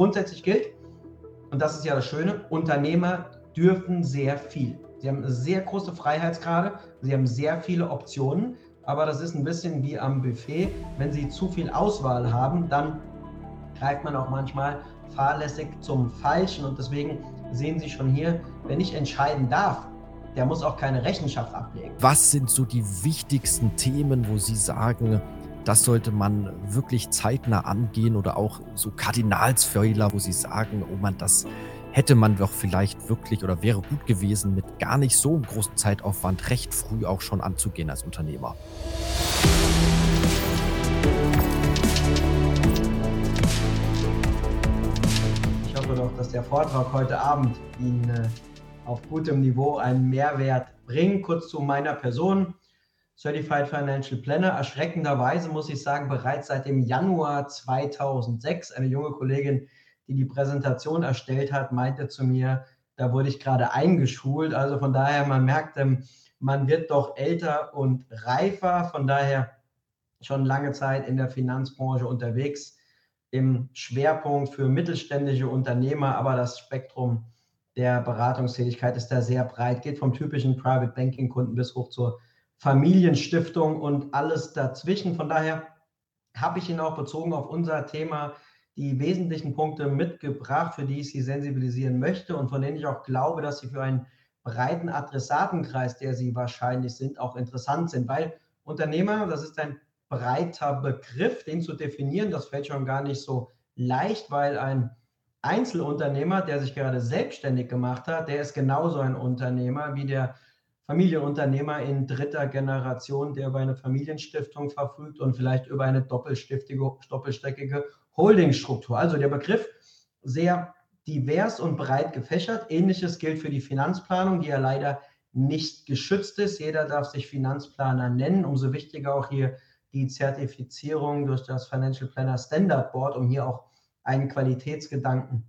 Grundsätzlich gilt, und das ist ja das Schöne, Unternehmer dürfen sehr viel. Sie haben sehr große Freiheitsgrade, sie haben sehr viele Optionen, aber das ist ein bisschen wie am Buffet. Wenn Sie zu viel Auswahl haben, dann greift man auch manchmal fahrlässig zum Falschen und deswegen sehen Sie schon hier, wenn ich entscheiden darf, der muss auch keine Rechenschaft ablegen. Was sind so die wichtigsten Themen, wo Sie sagen, das sollte man wirklich zeitnah angehen oder auch so Kardinalsfehler, wo Sie sagen, oh man, das hätte man doch vielleicht wirklich oder wäre gut gewesen, mit gar nicht so einem großen Zeitaufwand recht früh auch schon anzugehen als Unternehmer. Ich hoffe doch, dass der Vortrag heute Abend Ihnen äh, auf gutem Niveau einen Mehrwert bringt. Kurz zu meiner Person. Certified Financial Planner. Erschreckenderweise muss ich sagen, bereits seit dem Januar 2006. Eine junge Kollegin, die die Präsentation erstellt hat, meinte zu mir, da wurde ich gerade eingeschult. Also von daher, man merkt, ähm, man wird doch älter und reifer. Von daher schon lange Zeit in der Finanzbranche unterwegs. Im Schwerpunkt für mittelständische Unternehmer, aber das Spektrum der Beratungstätigkeit ist da sehr breit, geht vom typischen Private Banking Kunden bis hoch zur Familienstiftung und alles dazwischen. Von daher habe ich Ihnen auch bezogen auf unser Thema die wesentlichen Punkte mitgebracht, für die ich Sie sensibilisieren möchte und von denen ich auch glaube, dass sie für einen breiten Adressatenkreis, der Sie wahrscheinlich sind, auch interessant sind. Weil Unternehmer, das ist ein breiter Begriff, den zu definieren, das fällt schon gar nicht so leicht, weil ein Einzelunternehmer, der sich gerade selbstständig gemacht hat, der ist genauso ein Unternehmer wie der Familienunternehmer in dritter Generation, der über eine Familienstiftung verfügt und vielleicht über eine doppelsteckige Holdingstruktur. Also der Begriff sehr divers und breit gefächert. Ähnliches gilt für die Finanzplanung, die ja leider nicht geschützt ist. Jeder darf sich Finanzplaner nennen. Umso wichtiger auch hier die Zertifizierung durch das Financial Planner Standard Board, um hier auch einen Qualitätsgedanken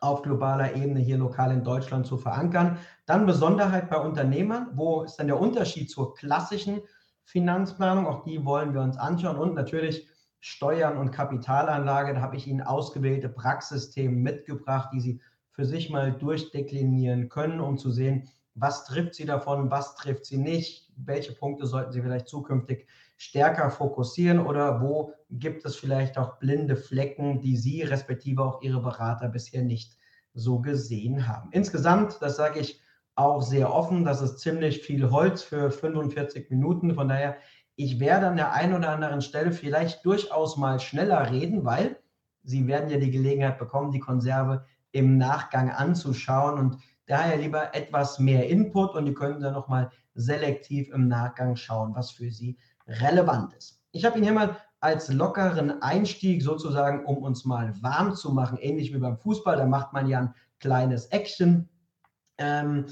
auf globaler Ebene hier lokal in Deutschland zu verankern. Dann Besonderheit bei Unternehmern. Wo ist denn der Unterschied zur klassischen Finanzplanung? Auch die wollen wir uns anschauen. Und natürlich Steuern und Kapitalanlage. Da habe ich Ihnen ausgewählte Praxisthemen mitgebracht, die Sie für sich mal durchdeklinieren können, um zu sehen, was trifft Sie davon, was trifft Sie nicht, welche Punkte sollten Sie vielleicht zukünftig stärker fokussieren oder wo gibt es vielleicht auch blinde Flecken, die Sie respektive auch Ihre Berater bisher nicht so gesehen haben. Insgesamt, das sage ich auch sehr offen, das ist ziemlich viel Holz für 45 Minuten. Von daher, ich werde an der einen oder anderen Stelle vielleicht durchaus mal schneller reden, weil Sie werden ja die Gelegenheit bekommen, die Konserve im Nachgang anzuschauen und daher lieber etwas mehr Input und die können dann nochmal selektiv im Nachgang schauen, was für Sie relevant ist. Ich habe ihn hier mal als lockeren Einstieg sozusagen, um uns mal warm zu machen, ähnlich wie beim Fußball, da macht man ja ein kleines Action. Ähm,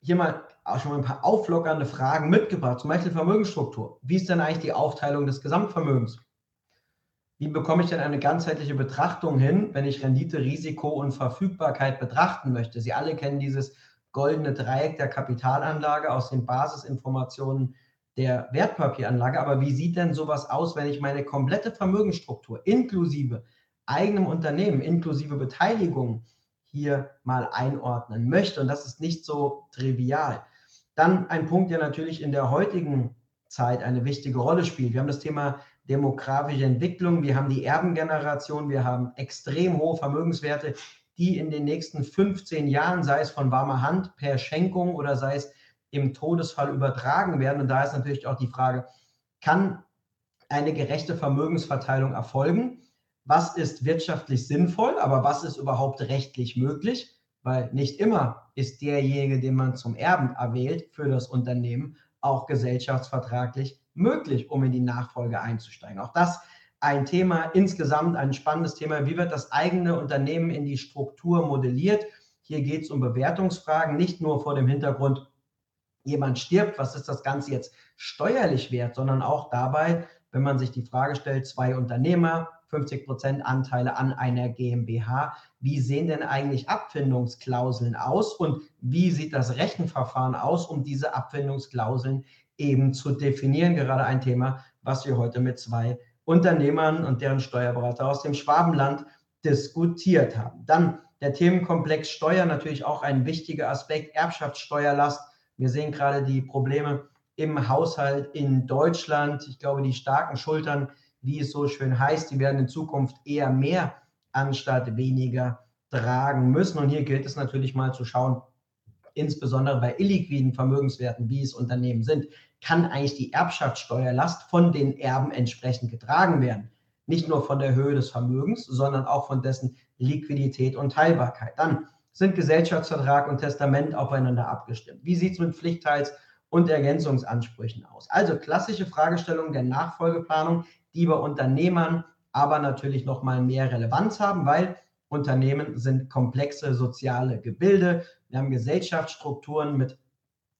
hier mal auch schon mal ein paar auflockernde Fragen mitgebracht, zum Beispiel Vermögensstruktur. Wie ist denn eigentlich die Aufteilung des Gesamtvermögens? Wie bekomme ich denn eine ganzheitliche Betrachtung hin, wenn ich Rendite, Risiko und Verfügbarkeit betrachten möchte? Sie alle kennen dieses goldene Dreieck der Kapitalanlage aus den Basisinformationen der Wertpapieranlage. Aber wie sieht denn sowas aus, wenn ich meine komplette Vermögensstruktur inklusive eigenem Unternehmen, inklusive Beteiligung hier mal einordnen möchte? Und das ist nicht so trivial. Dann ein Punkt, der natürlich in der heutigen Zeit eine wichtige Rolle spielt. Wir haben das Thema demografische Entwicklung, wir haben die Erbengeneration, wir haben extrem hohe Vermögenswerte, die in den nächsten 15 Jahren, sei es von warmer Hand per Schenkung oder sei es im Todesfall übertragen werden. Und da ist natürlich auch die Frage, kann eine gerechte Vermögensverteilung erfolgen? Was ist wirtschaftlich sinnvoll, aber was ist überhaupt rechtlich möglich? Weil nicht immer ist derjenige, den man zum Erben erwählt für das Unternehmen, auch gesellschaftsvertraglich möglich, um in die Nachfolge einzusteigen. Auch das ein Thema, insgesamt ein spannendes Thema. Wie wird das eigene Unternehmen in die Struktur modelliert? Hier geht es um Bewertungsfragen, nicht nur vor dem Hintergrund, jemand stirbt, was ist das Ganze jetzt steuerlich wert, sondern auch dabei, wenn man sich die Frage stellt, zwei Unternehmer, 50 Prozent Anteile an einer GmbH, wie sehen denn eigentlich Abfindungsklauseln aus und wie sieht das Rechenverfahren aus, um diese Abfindungsklauseln eben zu definieren? Gerade ein Thema, was wir heute mit zwei Unternehmern und deren Steuerberater aus dem Schwabenland diskutiert haben. Dann der Themenkomplex Steuer, natürlich auch ein wichtiger Aspekt, Erbschaftssteuerlast. Wir sehen gerade die Probleme im Haushalt in Deutschland. Ich glaube, die starken Schultern, wie es so schön heißt, die werden in Zukunft eher mehr anstatt weniger tragen müssen. Und hier gilt es natürlich mal zu schauen, insbesondere bei illiquiden Vermögenswerten, wie es Unternehmen sind, kann eigentlich die Erbschaftssteuerlast von den Erben entsprechend getragen werden. Nicht nur von der Höhe des Vermögens, sondern auch von dessen Liquidität und Teilbarkeit. Dann sind Gesellschaftsvertrag und Testament aufeinander abgestimmt. Wie sieht es mit Pflichtteils- und Ergänzungsansprüchen aus? Also klassische Fragestellungen der Nachfolgeplanung, die bei Unternehmern aber natürlich noch mal mehr Relevanz haben, weil Unternehmen sind komplexe soziale Gebilde. Wir haben Gesellschaftsstrukturen mit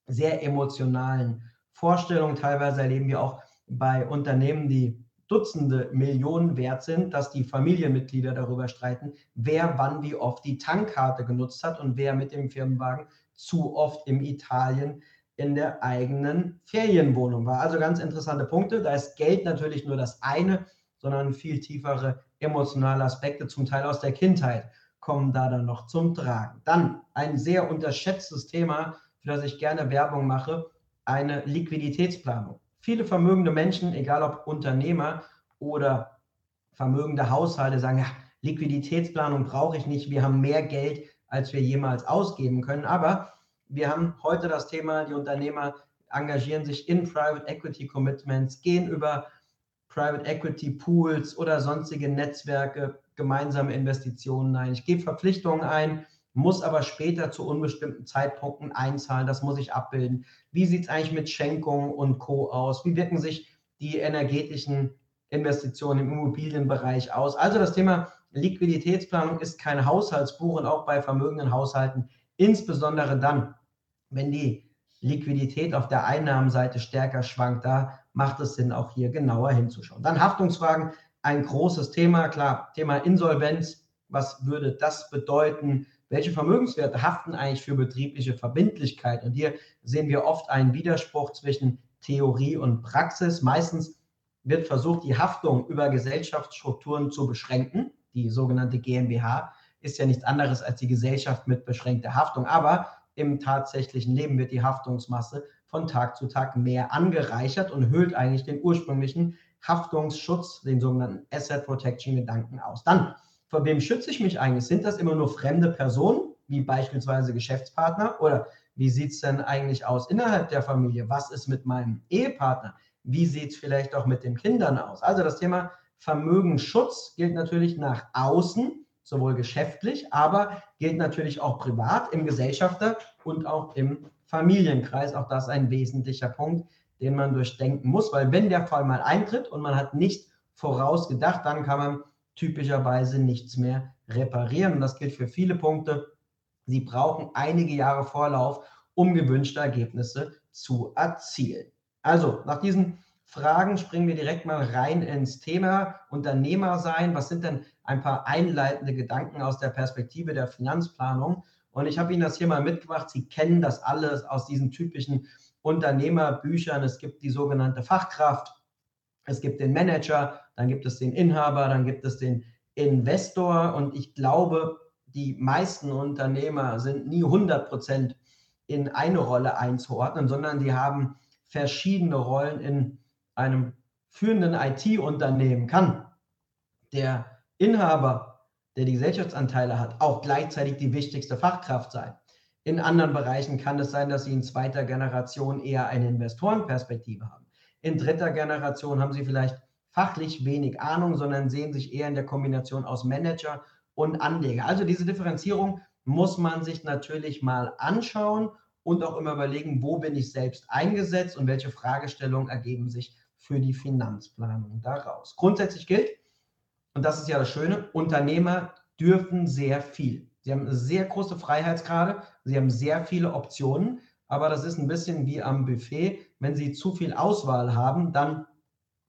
sehr emotionalen Vorstellungen. Teilweise erleben wir auch bei Unternehmen, die Dutzende Millionen wert sind, dass die Familienmitglieder darüber streiten, wer wann wie oft die Tankkarte genutzt hat und wer mit dem Firmenwagen zu oft in Italien in der eigenen Ferienwohnung war. Also ganz interessante Punkte. Da ist Geld natürlich nur das eine, sondern viel tiefere emotionale Aspekte, zum Teil aus der Kindheit, kommen da dann noch zum Tragen. Dann ein sehr unterschätztes Thema, für das ich gerne Werbung mache, eine Liquiditätsplanung. Viele vermögende Menschen, egal ob Unternehmer oder vermögende Haushalte, sagen, ja, Liquiditätsplanung brauche ich nicht, wir haben mehr Geld, als wir jemals ausgeben können. Aber wir haben heute das Thema, die Unternehmer engagieren sich in Private Equity Commitments, gehen über Private Equity Pools oder sonstige Netzwerke, gemeinsame Investitionen ein. Ich gebe Verpflichtungen ein, muss aber später zu unbestimmten Zeitpunkten einzahlen. Das muss ich abbilden. Wie sieht es eigentlich mit Schenkungen und Co. aus? Wie wirken sich die energetischen Investitionen im Immobilienbereich aus? Also das Thema Liquiditätsplanung ist kein Haushaltsbuch und auch bei vermögenden Haushalten, insbesondere dann, wenn die Liquidität auf der Einnahmenseite stärker schwankt, da macht es Sinn, auch hier genauer hinzuschauen. Dann Haftungsfragen, ein großes Thema, klar, Thema Insolvenz, was würde das bedeuten? Welche Vermögenswerte haften eigentlich für betriebliche Verbindlichkeit? Und hier sehen wir oft einen Widerspruch zwischen Theorie und Praxis. Meistens wird versucht, die Haftung über Gesellschaftsstrukturen zu beschränken. Die sogenannte GmbH ist ja nichts anderes als die Gesellschaft mit beschränkter Haftung. Aber im tatsächlichen Leben wird die Haftungsmasse von Tag zu Tag mehr angereichert und hüllt eigentlich den ursprünglichen Haftungsschutz, den sogenannten Asset Protection Gedanken aus. Dann vor wem schütze ich mich eigentlich? Sind das immer nur fremde Personen, wie beispielsweise Geschäftspartner? Oder wie sieht es denn eigentlich aus innerhalb der Familie? Was ist mit meinem Ehepartner? Wie sieht es vielleicht auch mit den Kindern aus? Also das Thema Vermögensschutz gilt natürlich nach außen, sowohl geschäftlich, aber gilt natürlich auch privat im Gesellschafter und auch im Familienkreis. Auch das ein wesentlicher Punkt, den man durchdenken muss, weil wenn der Fall mal eintritt und man hat nicht vorausgedacht, dann kann man typischerweise nichts mehr reparieren. Und das gilt für viele Punkte. Sie brauchen einige Jahre Vorlauf, um gewünschte Ergebnisse zu erzielen. Also, nach diesen Fragen springen wir direkt mal rein ins Thema Unternehmer sein. Was sind denn ein paar einleitende Gedanken aus der Perspektive der Finanzplanung? Und ich habe Ihnen das hier mal mitgebracht. Sie kennen das alles aus diesen typischen Unternehmerbüchern. Es gibt die sogenannte Fachkraft, es gibt den Manager, dann gibt es den Inhaber, dann gibt es den Investor. Und ich glaube, die meisten Unternehmer sind nie 100 Prozent in eine Rolle einzuordnen, sondern die haben verschiedene Rollen in einem führenden IT-Unternehmen. Kann der Inhaber, der die Gesellschaftsanteile hat, auch gleichzeitig die wichtigste Fachkraft sein. In anderen Bereichen kann es sein, dass sie in zweiter Generation eher eine Investorenperspektive haben. In dritter Generation haben sie vielleicht fachlich wenig Ahnung, sondern sehen sich eher in der Kombination aus Manager und Anleger. Also diese Differenzierung muss man sich natürlich mal anschauen und auch immer überlegen, wo bin ich selbst eingesetzt und welche Fragestellungen ergeben sich für die Finanzplanung daraus. Grundsätzlich gilt, und das ist ja das Schöne, Unternehmer dürfen sehr viel. Sie haben sehr große Freiheitsgrade, sie haben sehr viele Optionen, aber das ist ein bisschen wie am Buffet. Wenn Sie zu viel Auswahl haben, dann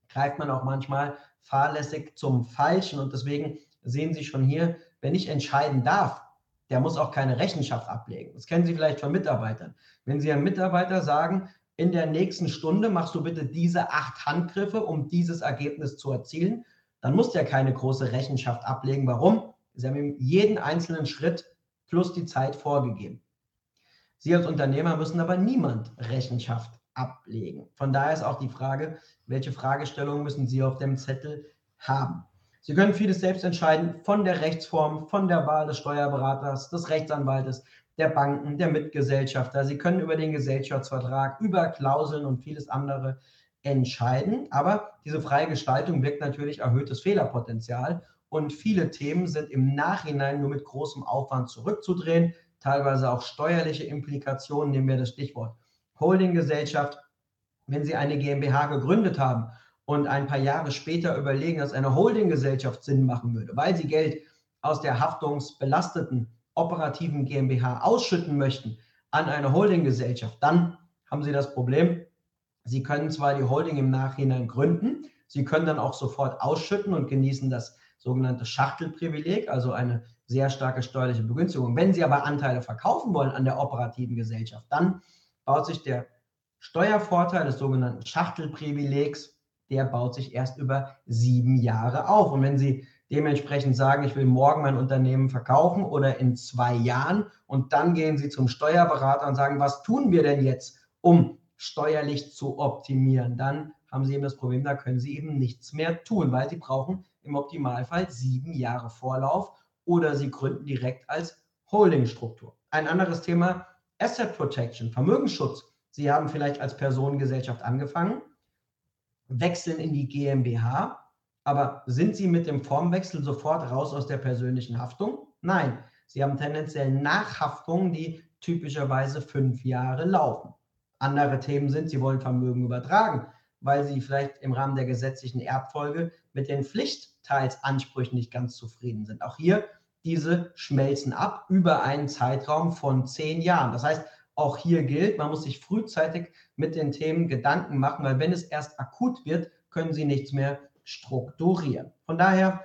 greift man auch manchmal fahrlässig zum Falschen. Und deswegen sehen Sie schon hier, wenn ich entscheiden darf, der muss auch keine Rechenschaft ablegen. Das kennen Sie vielleicht von Mitarbeitern. Wenn Sie einem Mitarbeiter sagen, in der nächsten Stunde machst du bitte diese acht Handgriffe, um dieses Ergebnis zu erzielen, dann muss der keine große Rechenschaft ablegen. Warum? Sie haben ihm jeden einzelnen Schritt plus die Zeit vorgegeben. Sie als Unternehmer müssen aber niemand Rechenschaft ablegen. Von daher ist auch die Frage, welche Fragestellungen müssen Sie auf dem Zettel haben. Sie können vieles selbst entscheiden, von der Rechtsform, von der Wahl des Steuerberaters, des Rechtsanwaltes, der Banken, der Mitgesellschafter. Sie können über den Gesellschaftsvertrag, über Klauseln und vieles andere entscheiden. Aber diese freie Gestaltung birgt natürlich erhöhtes Fehlerpotenzial und viele Themen sind im Nachhinein nur mit großem Aufwand zurückzudrehen, teilweise auch steuerliche Implikationen, nehmen wir das Stichwort Holdinggesellschaft. Wenn Sie eine GmbH gegründet haben und ein paar Jahre später überlegen, dass eine Holdinggesellschaft Sinn machen würde, weil Sie Geld aus der haftungsbelasteten operativen GmbH ausschütten möchten an eine Holdinggesellschaft, dann haben Sie das Problem, Sie können zwar die Holding im Nachhinein gründen, Sie können dann auch sofort ausschütten und genießen das sogenannte Schachtelprivileg, also eine sehr starke steuerliche Begünstigung. Wenn Sie aber Anteile verkaufen wollen an der operativen Gesellschaft, dann baut sich der Steuervorteil des sogenannten Schachtelprivilegs, der baut sich erst über sieben Jahre auf. Und wenn Sie dementsprechend sagen, ich will morgen mein Unternehmen verkaufen oder in zwei Jahren und dann gehen Sie zum Steuerberater und sagen, was tun wir denn jetzt, um steuerlich zu optimieren, dann haben Sie eben das Problem, da können Sie eben nichts mehr tun, weil Sie brauchen im Optimalfall sieben Jahre Vorlauf oder Sie gründen direkt als Holdingstruktur. Ein anderes Thema, Asset Protection, Vermögensschutz. Sie haben vielleicht als Personengesellschaft angefangen, wechseln in die GmbH, aber sind Sie mit dem Formwechsel sofort raus aus der persönlichen Haftung? Nein, Sie haben tendenziell Nachhaftungen, die typischerweise fünf Jahre laufen. Andere Themen sind, Sie wollen Vermögen übertragen, weil Sie vielleicht im Rahmen der gesetzlichen Erbfolge mit den Pflichtteilsansprüchen nicht ganz zufrieden sind. Auch hier, diese schmelzen ab über einen Zeitraum von zehn Jahren. Das heißt, auch hier gilt, man muss sich frühzeitig mit den Themen Gedanken machen, weil wenn es erst akut wird, können Sie nichts mehr strukturieren. Von daher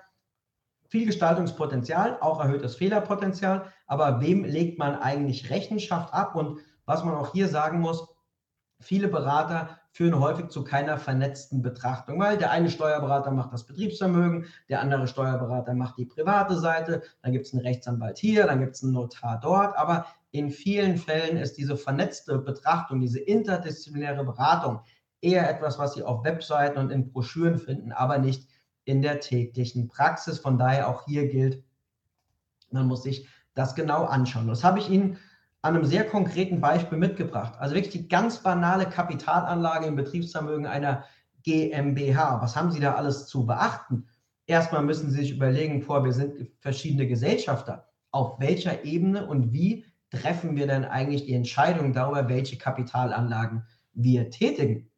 viel Gestaltungspotenzial, auch erhöhtes Fehlerpotenzial, aber wem legt man eigentlich Rechenschaft ab? Und was man auch hier sagen muss, viele Berater führen häufig zu keiner vernetzten Betrachtung, weil der eine Steuerberater macht das Betriebsvermögen, der andere Steuerberater macht die private Seite, dann gibt es einen Rechtsanwalt hier, dann gibt es einen Notar dort, aber in vielen Fällen ist diese vernetzte Betrachtung, diese interdisziplinäre Beratung eher etwas, was Sie auf Webseiten und in Broschüren finden, aber nicht in der täglichen Praxis. Von daher auch hier gilt, man muss sich das genau anschauen. Das habe ich Ihnen an einem sehr konkreten Beispiel mitgebracht. Also wirklich die ganz banale Kapitalanlage im Betriebsvermögen einer GmbH. Was haben Sie da alles zu beachten? Erstmal müssen Sie sich überlegen, vor, wir sind verschiedene Gesellschafter. Auf welcher Ebene und wie treffen wir denn eigentlich die Entscheidung darüber, welche Kapitalanlagen wir tätigen?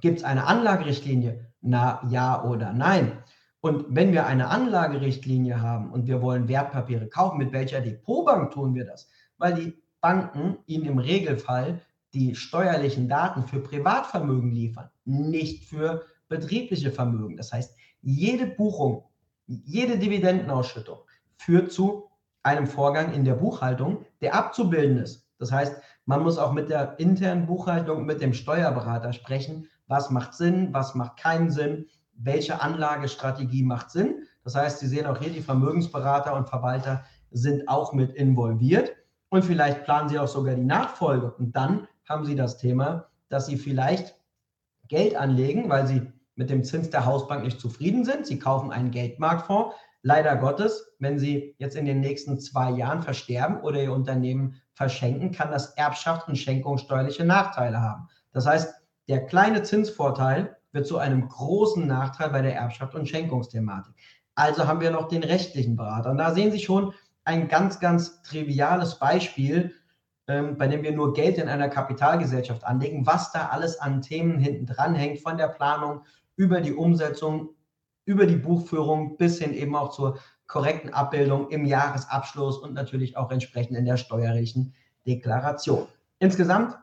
Gibt es eine Anlagerichtlinie? Na, ja oder nein? Und wenn wir eine Anlagerichtlinie haben und wir wollen Wertpapiere kaufen, mit welcher Depotbank tun wir das? Weil die Banken ihnen im Regelfall die steuerlichen Daten für Privatvermögen liefern, nicht für betriebliche Vermögen. Das heißt, jede Buchung, jede Dividendenausschüttung führt zu einem Vorgang in der Buchhaltung, der abzubilden ist. Das heißt, man muss auch mit der internen Buchhaltung, mit dem Steuerberater sprechen, was macht Sinn, was macht keinen Sinn, welche Anlagestrategie macht Sinn. Das heißt, Sie sehen auch hier, die Vermögensberater und Verwalter sind auch mit involviert und vielleicht planen Sie auch sogar die Nachfolge. Und dann haben Sie das Thema, dass Sie vielleicht Geld anlegen, weil Sie mit dem Zins der Hausbank nicht zufrieden sind. Sie kaufen einen Geldmarktfonds. Leider Gottes, wenn Sie jetzt in den nächsten zwei Jahren versterben oder Ihr Unternehmen verschenken, kann das Erbschaft und Schenkung steuerliche Nachteile haben. Das heißt, der kleine Zinsvorteil wird zu einem großen Nachteil bei der Erbschaft und Schenkungsthematik. Also haben wir noch den rechtlichen Berater. Und da sehen Sie schon, ein ganz, ganz triviales Beispiel, ähm, bei dem wir nur Geld in einer Kapitalgesellschaft anlegen, was da alles an Themen hinten dran hängt, von der Planung über die Umsetzung, über die Buchführung bis hin eben auch zur korrekten Abbildung im Jahresabschluss und natürlich auch entsprechend in der steuerlichen Deklaration. Insgesamt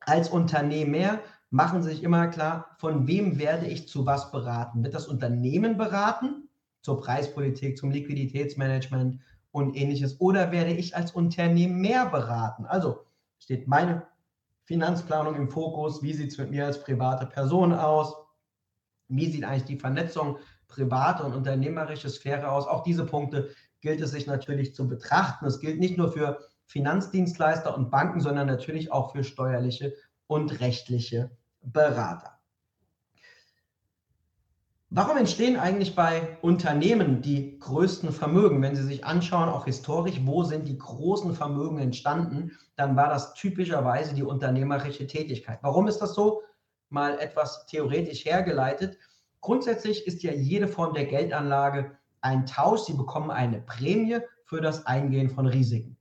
als Unternehmer machen Sie sich immer klar, von wem werde ich zu was beraten? Wird das Unternehmen beraten? Zur Preispolitik, zum Liquiditätsmanagement und ähnliches? Oder werde ich als Unternehmen mehr beraten? Also steht meine Finanzplanung im Fokus? Wie sieht es mit mir als private Person aus? Wie sieht eigentlich die Vernetzung private und unternehmerische Sphäre aus. Auch diese Punkte gilt es sich natürlich zu betrachten. Es gilt nicht nur für Finanzdienstleister und Banken, sondern natürlich auch für steuerliche und rechtliche Berater. Warum entstehen eigentlich bei Unternehmen die größten Vermögen? Wenn Sie sich anschauen, auch historisch, wo sind die großen Vermögen entstanden, dann war das typischerweise die unternehmerische Tätigkeit. Warum ist das so? Mal etwas theoretisch hergeleitet. Grundsätzlich ist ja jede Form der Geldanlage ein Tausch. Sie bekommen eine Prämie für das Eingehen von Risiken.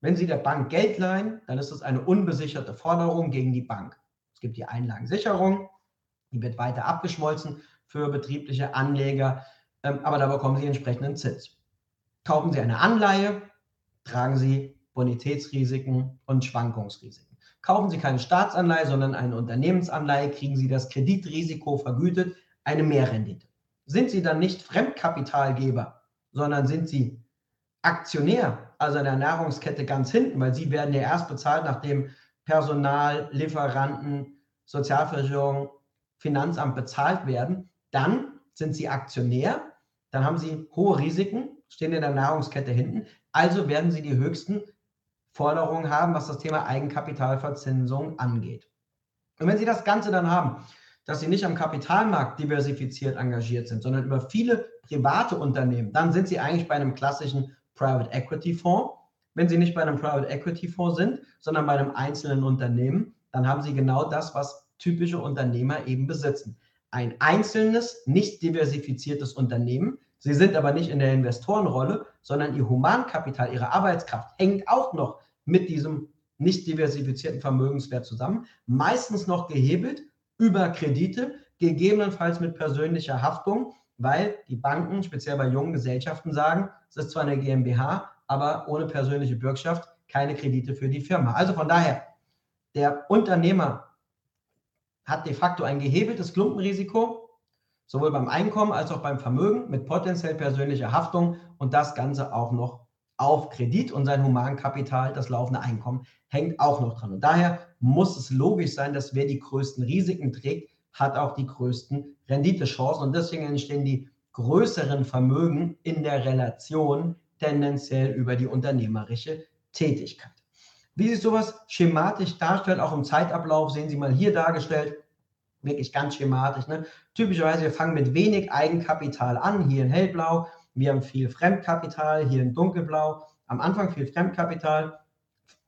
Wenn Sie der Bank Geld leihen, dann ist es eine unbesicherte Forderung gegen die Bank. Es gibt die Einlagensicherung, die wird weiter abgeschmolzen für betriebliche Anleger, ähm, aber da bekommen Sie entsprechenden Zins. Kaufen Sie eine Anleihe, tragen Sie Bonitätsrisiken und Schwankungsrisiken. Kaufen Sie keine Staatsanleihe, sondern eine Unternehmensanleihe, kriegen Sie das Kreditrisiko vergütet, eine Mehrrendite. Sind Sie dann nicht Fremdkapitalgeber, sondern sind Sie Aktionär, also in der Nahrungskette ganz hinten, weil Sie werden ja erst bezahlt, nachdem Personal, Lieferanten, Sozialversicherung, Finanzamt bezahlt werden, dann sind Sie Aktionär, dann haben Sie hohe Risiken, stehen in der Nahrungskette hinten, also werden Sie die höchsten Forderungen haben, was das Thema Eigenkapitalverzinsung angeht. Und wenn Sie das Ganze dann haben, dass Sie nicht am Kapitalmarkt diversifiziert engagiert sind, sondern über viele private Unternehmen, dann sind Sie eigentlich bei einem klassischen Private Equity Fonds. Wenn Sie nicht bei einem Private Equity Fonds sind, sondern bei einem einzelnen Unternehmen, dann haben Sie genau das, was typische Unternehmer eben besitzen. Ein einzelnes, nicht diversifiziertes Unternehmen. Sie sind aber nicht in der Investorenrolle, sondern Ihr Humankapital, Ihre Arbeitskraft hängt auch noch mit diesem nicht diversifizierten Vermögenswert zusammen. Meistens noch gehebelt über Kredite, gegebenenfalls mit persönlicher Haftung, weil die Banken, speziell bei jungen Gesellschaften, sagen, es ist zwar eine GmbH, aber ohne persönliche Bürgschaft keine Kredite für die Firma. Also von daher, der Unternehmer hat de facto ein gehebeltes Klumpenrisiko, sowohl beim Einkommen als auch beim Vermögen mit potenziell persönlicher Haftung und das Ganze auch noch auf Kredit und sein Humankapital, das laufende Einkommen, hängt auch noch dran. Und daher muss es logisch sein, dass wer die größten Risiken trägt, hat auch die größten Renditechancen. Und deswegen entstehen die größeren Vermögen in der Relation tendenziell über die unternehmerische Tätigkeit. Wie sich sowas schematisch darstellt, auch im Zeitablauf, sehen Sie mal hier dargestellt, wirklich ganz schematisch. Ne? Typischerweise, wir fangen mit wenig Eigenkapital an, hier in hellblau. Wir haben viel Fremdkapital, hier in dunkelblau. Am Anfang viel Fremdkapital,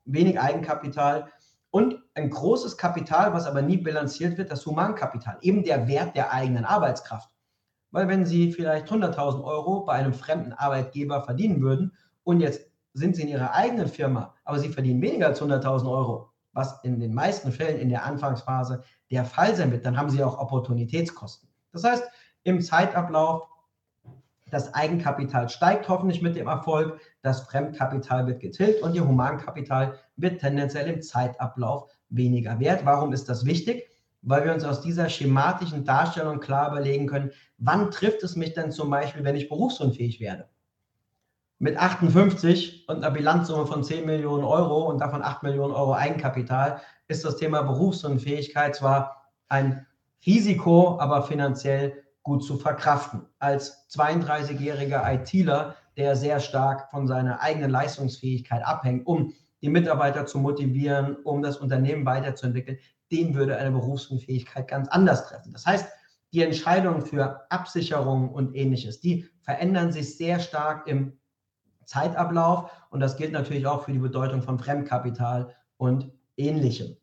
wenig Eigenkapital und ein großes Kapital, was aber nie bilanziert wird, das Humankapital, eben der Wert der eigenen Arbeitskraft. Weil wenn Sie vielleicht 100.000 Euro bei einem fremden Arbeitgeber verdienen würden und jetzt sind Sie in Ihrer eigenen Firma, aber Sie verdienen weniger als 100.000 Euro, was in den meisten Fällen in der Anfangsphase der Fall sein wird, dann haben Sie auch Opportunitätskosten. Das heißt, im Zeitablauf, das Eigenkapital steigt hoffentlich mit dem Erfolg, das Fremdkapital wird getilgt und Ihr Humankapital wird tendenziell im Zeitablauf weniger wert. Warum ist das wichtig? Weil wir uns aus dieser schematischen Darstellung klar überlegen können, wann trifft es mich denn zum Beispiel, wenn ich berufsunfähig werde? Mit 58 und einer Bilanzsumme von 10 Millionen Euro und davon 8 Millionen Euro Eigenkapital ist das Thema Berufsunfähigkeit zwar ein Risiko, aber finanziell gut zu verkraften. Als 32-jähriger ITler der sehr stark von seiner eigenen Leistungsfähigkeit abhängt, um die Mitarbeiter zu motivieren, um das Unternehmen weiterzuentwickeln, den würde eine Berufsunfähigkeit ganz anders treffen. Das heißt, die Entscheidungen für Absicherung und ähnliches, die verändern sich sehr stark im Zeitablauf und das gilt natürlich auch für die Bedeutung von Fremdkapital und ähnlichem.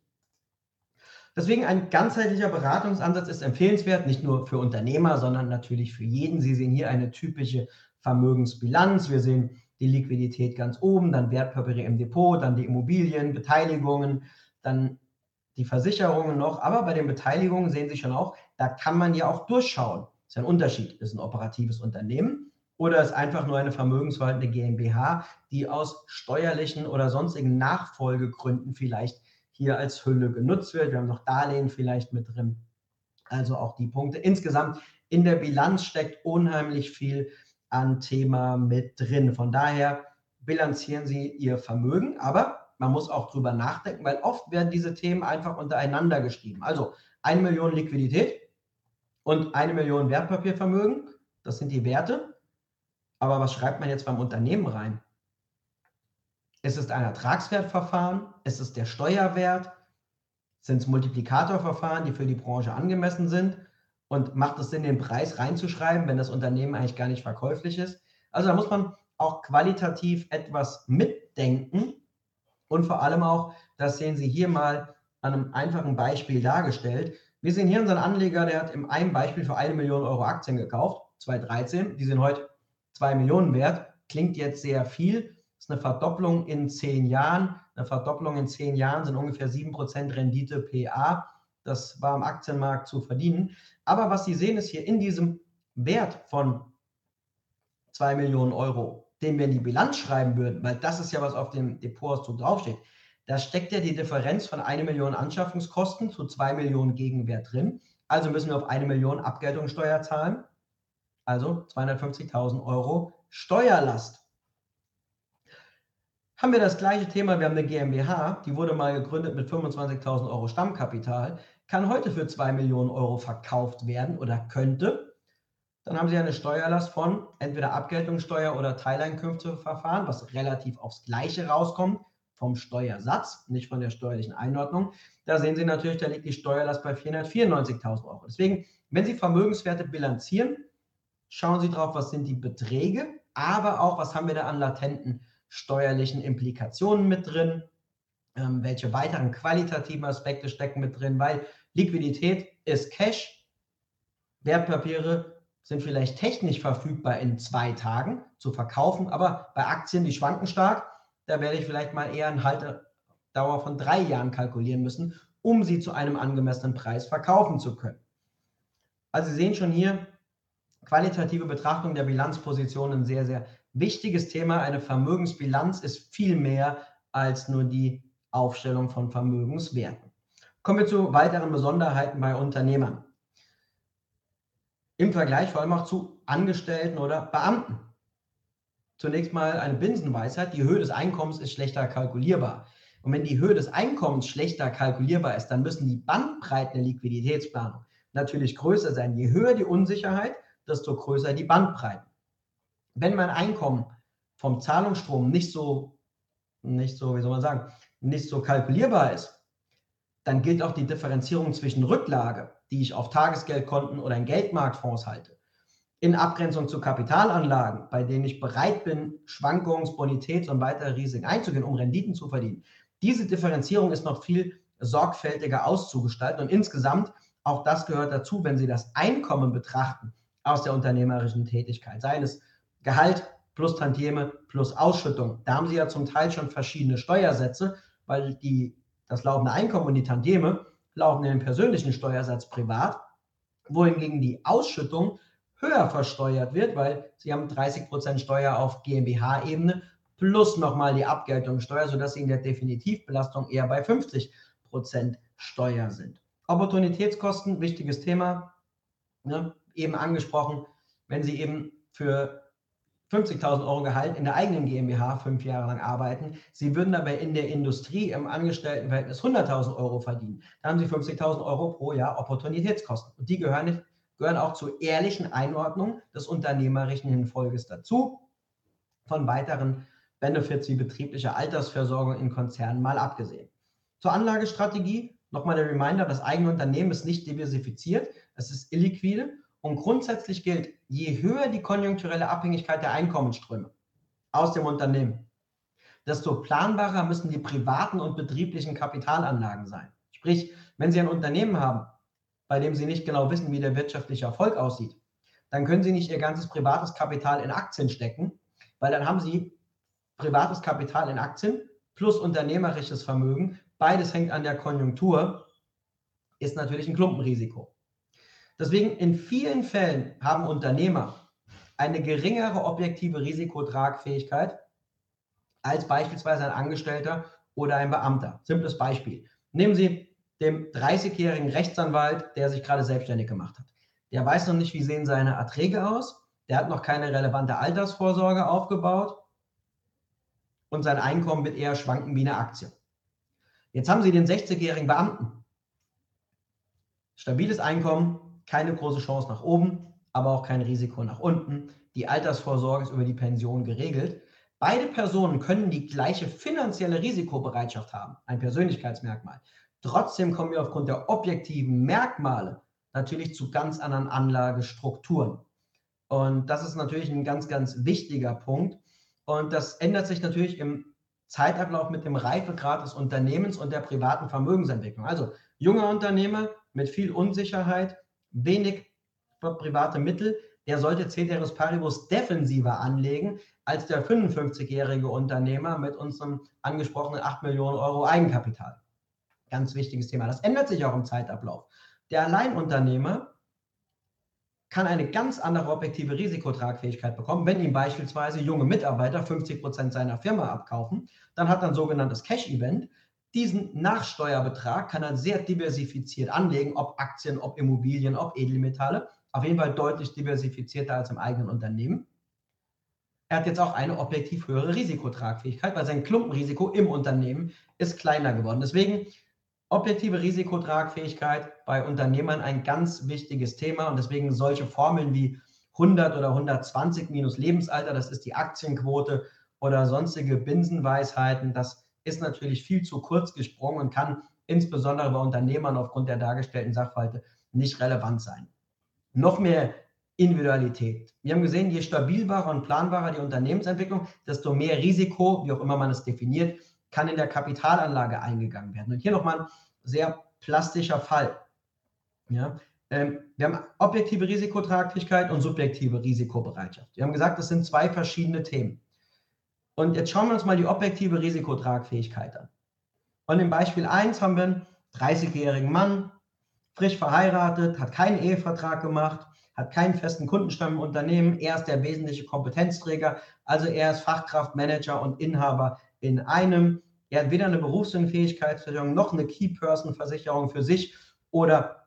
Deswegen ein ganzheitlicher Beratungsansatz ist empfehlenswert, nicht nur für Unternehmer, sondern natürlich für jeden. Sie sehen hier eine typische Vermögensbilanz. Wir sehen die Liquidität ganz oben, dann Wertpapiere im Depot, dann die Immobilien, Beteiligungen, dann die Versicherungen noch. Aber bei den Beteiligungen sehen Sie schon auch, da kann man ja auch durchschauen. Das ist ein Unterschied. Ist ein operatives Unternehmen oder ist einfach nur eine vermögensverwaltende GmbH, die aus steuerlichen oder sonstigen Nachfolgegründen vielleicht hier als Hülle genutzt wird. Wir haben noch Darlehen vielleicht mit drin. Also auch die Punkte. Insgesamt in der Bilanz steckt unheimlich viel an Thema mit drin. Von daher bilanzieren Sie Ihr Vermögen, aber man muss auch drüber nachdenken, weil oft werden diese Themen einfach untereinander geschrieben. Also eine Million Liquidität und eine Million Wertpapiervermögen das sind die Werte. Aber was schreibt man jetzt beim Unternehmen rein? Es ist ein Ertragswertverfahren, es ist der Steuerwert, sind es Multiplikatorverfahren, die für die Branche angemessen sind und macht es Sinn, den Preis reinzuschreiben, wenn das Unternehmen eigentlich gar nicht verkäuflich ist? Also da muss man auch qualitativ etwas mitdenken und vor allem auch, das sehen Sie hier mal an einem einfachen Beispiel dargestellt. Wir sehen hier unseren Anleger, der hat in einem Beispiel für eine Million Euro Aktien gekauft, 2013. Die sind heute zwei Millionen wert. Klingt jetzt sehr viel. Ist eine Verdopplung in zehn Jahren. Eine Verdopplung in zehn Jahren sind ungefähr 7% Rendite PA. Das war am Aktienmarkt zu verdienen. Aber was Sie sehen, ist hier in diesem Wert von 2 Millionen Euro, den wir in die Bilanz schreiben würden, weil das ist ja, was auf dem Depotauszug draufsteht, da steckt ja die Differenz von 1 Million Anschaffungskosten zu 2 Millionen Gegenwert drin. Also müssen wir auf 1 Million Abgeltungssteuer zahlen. Also 250.000 Euro Steuerlast. Haben wir das gleiche Thema, wir haben eine GmbH, die wurde mal gegründet mit 25.000 Euro Stammkapital, kann heute für 2 Millionen Euro verkauft werden oder könnte dann haben Sie eine Steuerlast von entweder Abgeltungssteuer oder Teileinkünfteverfahren, was relativ aufs Gleiche rauskommt vom Steuersatz, nicht von der steuerlichen Einordnung. Da sehen Sie natürlich, da liegt die Steuerlast bei 494.000 Euro. Deswegen, wenn Sie Vermögenswerte bilanzieren, schauen Sie drauf, was sind die Beträge, aber auch, was haben wir da an latenten steuerlichen Implikationen mit drin, ähm, welche weiteren qualitativen Aspekte stecken mit drin, weil Liquidität ist Cash, Wertpapiere sind vielleicht technisch verfügbar in zwei Tagen zu verkaufen, aber bei Aktien, die schwanken stark, da werde ich vielleicht mal eher eine Haltedauer von drei Jahren kalkulieren müssen, um sie zu einem angemessenen Preis verkaufen zu können. Also Sie sehen schon hier, qualitative Betrachtung der Bilanzposition ein sehr, sehr wichtiges Thema. Eine Vermögensbilanz ist viel mehr als nur die Aufstellung von Vermögenswerten. Kommen wir zu weiteren Besonderheiten bei Unternehmern im Vergleich vor allem auch zu Angestellten oder Beamten. Zunächst mal eine Binsenweisheit, die Höhe des Einkommens ist schlechter kalkulierbar. Und wenn die Höhe des Einkommens schlechter kalkulierbar ist, dann müssen die Bandbreiten der Liquiditätsplanung natürlich größer sein. Je höher die Unsicherheit, desto größer die Bandbreiten. Wenn mein Einkommen vom Zahlungsstrom nicht so, nicht so, wie soll man sagen, nicht so kalkulierbar ist, dann gilt auch die Differenzierung zwischen Rücklage die ich auf Tagesgeldkonten oder in Geldmarktfonds halte, in Abgrenzung zu Kapitalanlagen, bei denen ich bereit bin, Schwankungs-, Bonitäts- und weitere Risiken einzugehen, um Renditen zu verdienen. Diese Differenzierung ist noch viel sorgfältiger auszugestalten und insgesamt auch das gehört dazu, wenn Sie das Einkommen betrachten aus der unternehmerischen Tätigkeit, seien es Gehalt plus Tantieme plus Ausschüttung. Da haben Sie ja zum Teil schon verschiedene Steuersätze, weil die, das laufende Einkommen und die Tantieme laufen in den persönlichen Steuersatz privat, wohingegen die Ausschüttung höher versteuert wird, weil sie haben 30% Steuer auf GmbH-Ebene plus nochmal die Abgeltungssteuer, sodass sie in der Definitivbelastung eher bei 50% Steuer sind. Opportunitätskosten, wichtiges Thema, ne, eben angesprochen, wenn Sie eben für 50.000 Euro Gehalt in der eigenen GmbH fünf Jahre lang arbeiten. Sie würden dabei in der Industrie im Angestelltenverhältnis 100.000 Euro verdienen. Da haben Sie 50.000 Euro pro Jahr Opportunitätskosten. Und die gehören, nicht, gehören auch zur ehrlichen Einordnung des unternehmerischen Hinfolges dazu. Von weiteren Benefits wie betriebliche Altersversorgung in Konzernen mal abgesehen. Zur Anlagestrategie nochmal der Reminder, das eigene Unternehmen ist nicht diversifiziert, es ist illiquide und grundsätzlich gilt, je höher die konjunkturelle Abhängigkeit der Einkommensströme aus dem Unternehmen, desto planbarer müssen die privaten und betrieblichen Kapitalanlagen sein. Sprich, wenn Sie ein Unternehmen haben, bei dem Sie nicht genau wissen, wie der wirtschaftliche Erfolg aussieht, dann können Sie nicht Ihr ganzes privates Kapital in Aktien stecken, weil dann haben Sie privates Kapital in Aktien plus unternehmerisches Vermögen. Beides hängt an der Konjunktur, ist natürlich ein Klumpenrisiko. Deswegen in vielen Fällen haben Unternehmer eine geringere objektive Risikotragfähigkeit als beispielsweise ein Angestellter oder ein Beamter. Simples Beispiel. Nehmen Sie den 30-jährigen Rechtsanwalt, der sich gerade selbstständig gemacht hat. Der weiß noch nicht, wie sehen seine Erträge aus. Der hat noch keine relevante Altersvorsorge aufgebaut und sein Einkommen wird eher schwanken wie eine Aktie. Jetzt haben Sie den 60-jährigen Beamten. Stabiles Einkommen, keine große Chance nach oben, aber auch kein Risiko nach unten. Die Altersvorsorge ist über die Pension geregelt. Beide Personen können die gleiche finanzielle Risikobereitschaft haben, ein Persönlichkeitsmerkmal. Trotzdem kommen wir aufgrund der objektiven Merkmale natürlich zu ganz anderen Anlagestrukturen. Und das ist natürlich ein ganz, ganz wichtiger Punkt. Und das ändert sich natürlich im Zeitablauf mit dem Reifegrad des Unternehmens und der privaten Vermögensentwicklung. Also junger Unternehmer mit viel Unsicherheit, wenig private Mittel, der sollte Ceteris Paribus defensiver anlegen als der 55-jährige Unternehmer mit unserem angesprochenen 8 Millionen Euro Eigenkapital. Ganz wichtiges Thema. Das ändert sich auch im Zeitablauf. Der Alleinunternehmer kann eine ganz andere objektive Risikotragfähigkeit bekommen, wenn ihm beispielsweise junge Mitarbeiter 50 Prozent seiner Firma abkaufen. Dann hat er ein sogenanntes Cash-Event. Diesen Nachsteuerbetrag kann er sehr diversifiziert anlegen, ob Aktien, ob Immobilien, ob Edelmetalle. Auf jeden Fall deutlich diversifizierter als im eigenen Unternehmen. Er hat jetzt auch eine objektiv höhere Risikotragfähigkeit, weil sein Klumpenrisiko im Unternehmen ist kleiner geworden. Deswegen objektive Risikotragfähigkeit bei Unternehmern ein ganz wichtiges Thema und deswegen solche Formeln wie 100 oder 120 minus Lebensalter, das ist die Aktienquote oder sonstige Binsenweisheiten, das ist natürlich viel zu kurz gesprungen und kann insbesondere bei Unternehmern aufgrund der dargestellten Sachverhalte nicht relevant sein. Noch mehr Individualität. Wir haben gesehen, je stabilbarer und planbarer die Unternehmensentwicklung, desto mehr Risiko, wie auch immer man es definiert, kann in der Kapitalanlage eingegangen werden. Und hier nochmal ein sehr plastischer Fall. Ja, ähm, wir haben objektive Risikotragfähigkeit und subjektive Risikobereitschaft. Wir haben gesagt, das sind zwei verschiedene Themen. Und jetzt schauen wir uns mal die objektive Risikotragfähigkeit an. Und im Beispiel 1 haben wir einen 30-jährigen Mann, frisch verheiratet, hat keinen Ehevertrag gemacht, hat keinen festen Kundenstamm im Unternehmen. Er ist der wesentliche Kompetenzträger, also er ist Fachkraft, Manager und Inhaber in einem. Er hat weder eine Berufsunfähigkeitsversicherung noch eine Key-Person-Versicherung für sich oder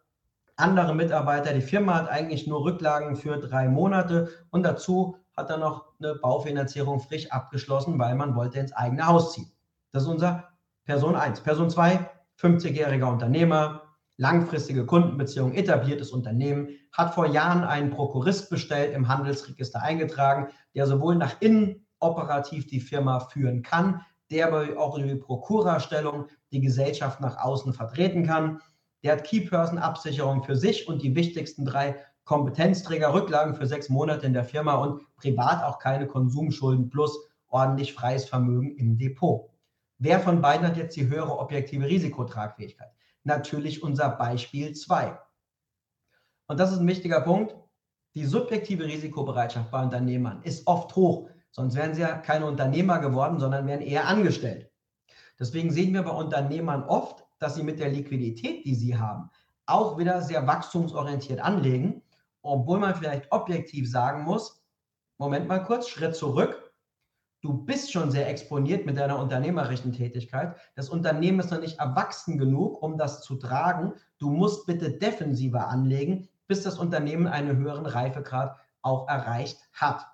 andere Mitarbeiter. Die Firma hat eigentlich nur Rücklagen für drei Monate und dazu hat er noch eine Baufinanzierung frisch abgeschlossen, weil man wollte ins eigene Haus ziehen. Das ist unser Person 1. Person 2, 50-jähriger Unternehmer, langfristige Kundenbeziehungen, etabliertes Unternehmen, hat vor Jahren einen Prokurist bestellt, im Handelsregister eingetragen, der sowohl nach innen operativ die Firma führen kann, der aber auch über die Prokurastellung die Gesellschaft nach außen vertreten kann. Der hat Key-Person-Absicherung für sich und die wichtigsten drei Kompetenzträger, Rücklagen für sechs Monate in der Firma und privat auch keine Konsumschulden plus ordentlich freies Vermögen im Depot. Wer von beiden hat jetzt die höhere objektive Risikotragfähigkeit? Natürlich unser Beispiel 2. Und das ist ein wichtiger Punkt. Die subjektive Risikobereitschaft bei Unternehmern ist oft hoch, Sonst wären sie ja keine Unternehmer geworden, sondern wären eher angestellt. Deswegen sehen wir bei Unternehmern oft, dass sie mit der Liquidität, die sie haben, auch wieder sehr wachstumsorientiert anlegen, obwohl man vielleicht objektiv sagen muss, Moment mal kurz, Schritt zurück. Du bist schon sehr exponiert mit deiner unternehmerischen Tätigkeit. Das Unternehmen ist noch nicht erwachsen genug, um das zu tragen. Du musst bitte defensiver anlegen, bis das Unternehmen einen höheren Reifegrad auch erreicht hat.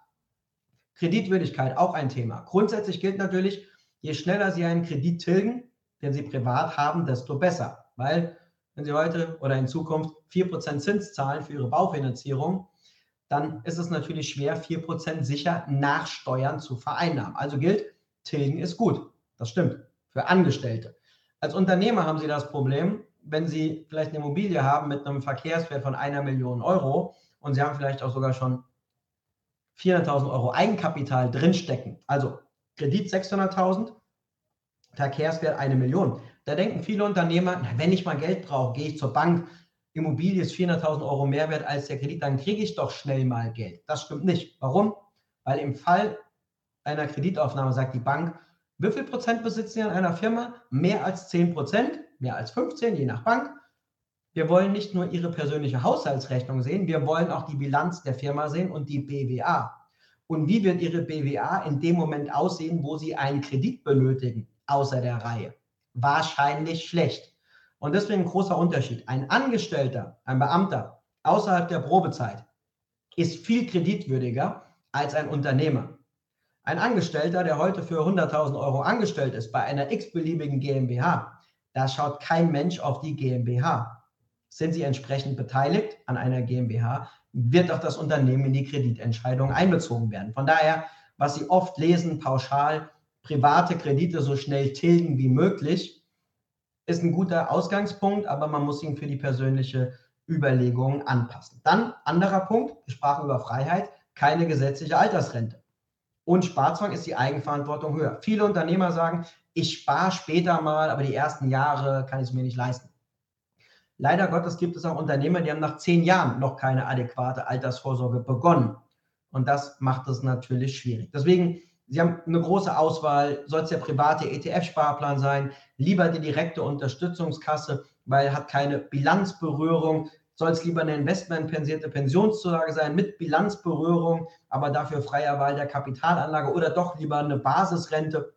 Kreditwürdigkeit auch ein Thema. Grundsätzlich gilt natürlich, je schneller Sie einen Kredit tilgen, den Sie privat haben, desto besser. Weil wenn Sie heute oder in Zukunft 4% Zins zahlen für Ihre Baufinanzierung, dann ist es natürlich schwer, 4% sicher nach Steuern zu vereinnahmen. Also gilt, tilgen ist gut. Das stimmt. Für Angestellte. Als Unternehmer haben Sie das Problem, wenn Sie vielleicht eine Immobilie haben mit einem Verkehrswert von einer Million Euro und Sie haben vielleicht auch sogar schon 400.000 Euro Eigenkapital drinstecken, also Kredit 600.000, Verkehrswert eine Million. Da denken viele Unternehmer, wenn ich mal Geld brauche, gehe ich zur Bank, Immobilie ist 400.000 Euro mehr wert als der Kredit, dann kriege ich doch schnell mal Geld. Das stimmt nicht. Warum? Weil im Fall einer Kreditaufnahme sagt die Bank, wie viel Prozent besitzen Sie an einer Firma? Mehr als 10 Prozent, mehr als 15, je nach Bank. Wir wollen nicht nur Ihre persönliche Haushaltsrechnung sehen, wir wollen auch die Bilanz der Firma sehen und die BWA. Und wie wird Ihre BWA in dem Moment aussehen, wo Sie einen Kredit benötigen, außer der Reihe? Wahrscheinlich schlecht. Und deswegen ein großer Unterschied. Ein Angestellter, ein Beamter außerhalb der Probezeit ist viel kreditwürdiger als ein Unternehmer. Ein Angestellter, der heute für 100.000 Euro angestellt ist bei einer x-beliebigen GmbH, da schaut kein Mensch auf die GmbH. Sind Sie entsprechend beteiligt an einer GmbH, wird auch das Unternehmen in die Kreditentscheidung einbezogen werden. Von daher, was Sie oft lesen, pauschal, private Kredite so schnell tilgen wie möglich, ist ein guter Ausgangspunkt, aber man muss ihn für die persönliche Überlegung anpassen. Dann anderer Punkt, wir sprachen über Freiheit, keine gesetzliche Altersrente. Und Sparzwang ist die Eigenverantwortung höher. Viele Unternehmer sagen, ich spare später mal, aber die ersten Jahre kann ich es mir nicht leisten. Leider Gottes gibt es auch Unternehmer, die haben nach zehn Jahren noch keine adäquate Altersvorsorge begonnen. Und das macht es natürlich schwierig. Deswegen, Sie haben eine große Auswahl. Soll es der private ETF-Sparplan sein? Lieber die direkte Unterstützungskasse, weil hat keine Bilanzberührung. Soll es lieber eine investmentpensierte Pensionszulage sein mit Bilanzberührung, aber dafür freier Wahl der Kapitalanlage oder doch lieber eine Basisrente?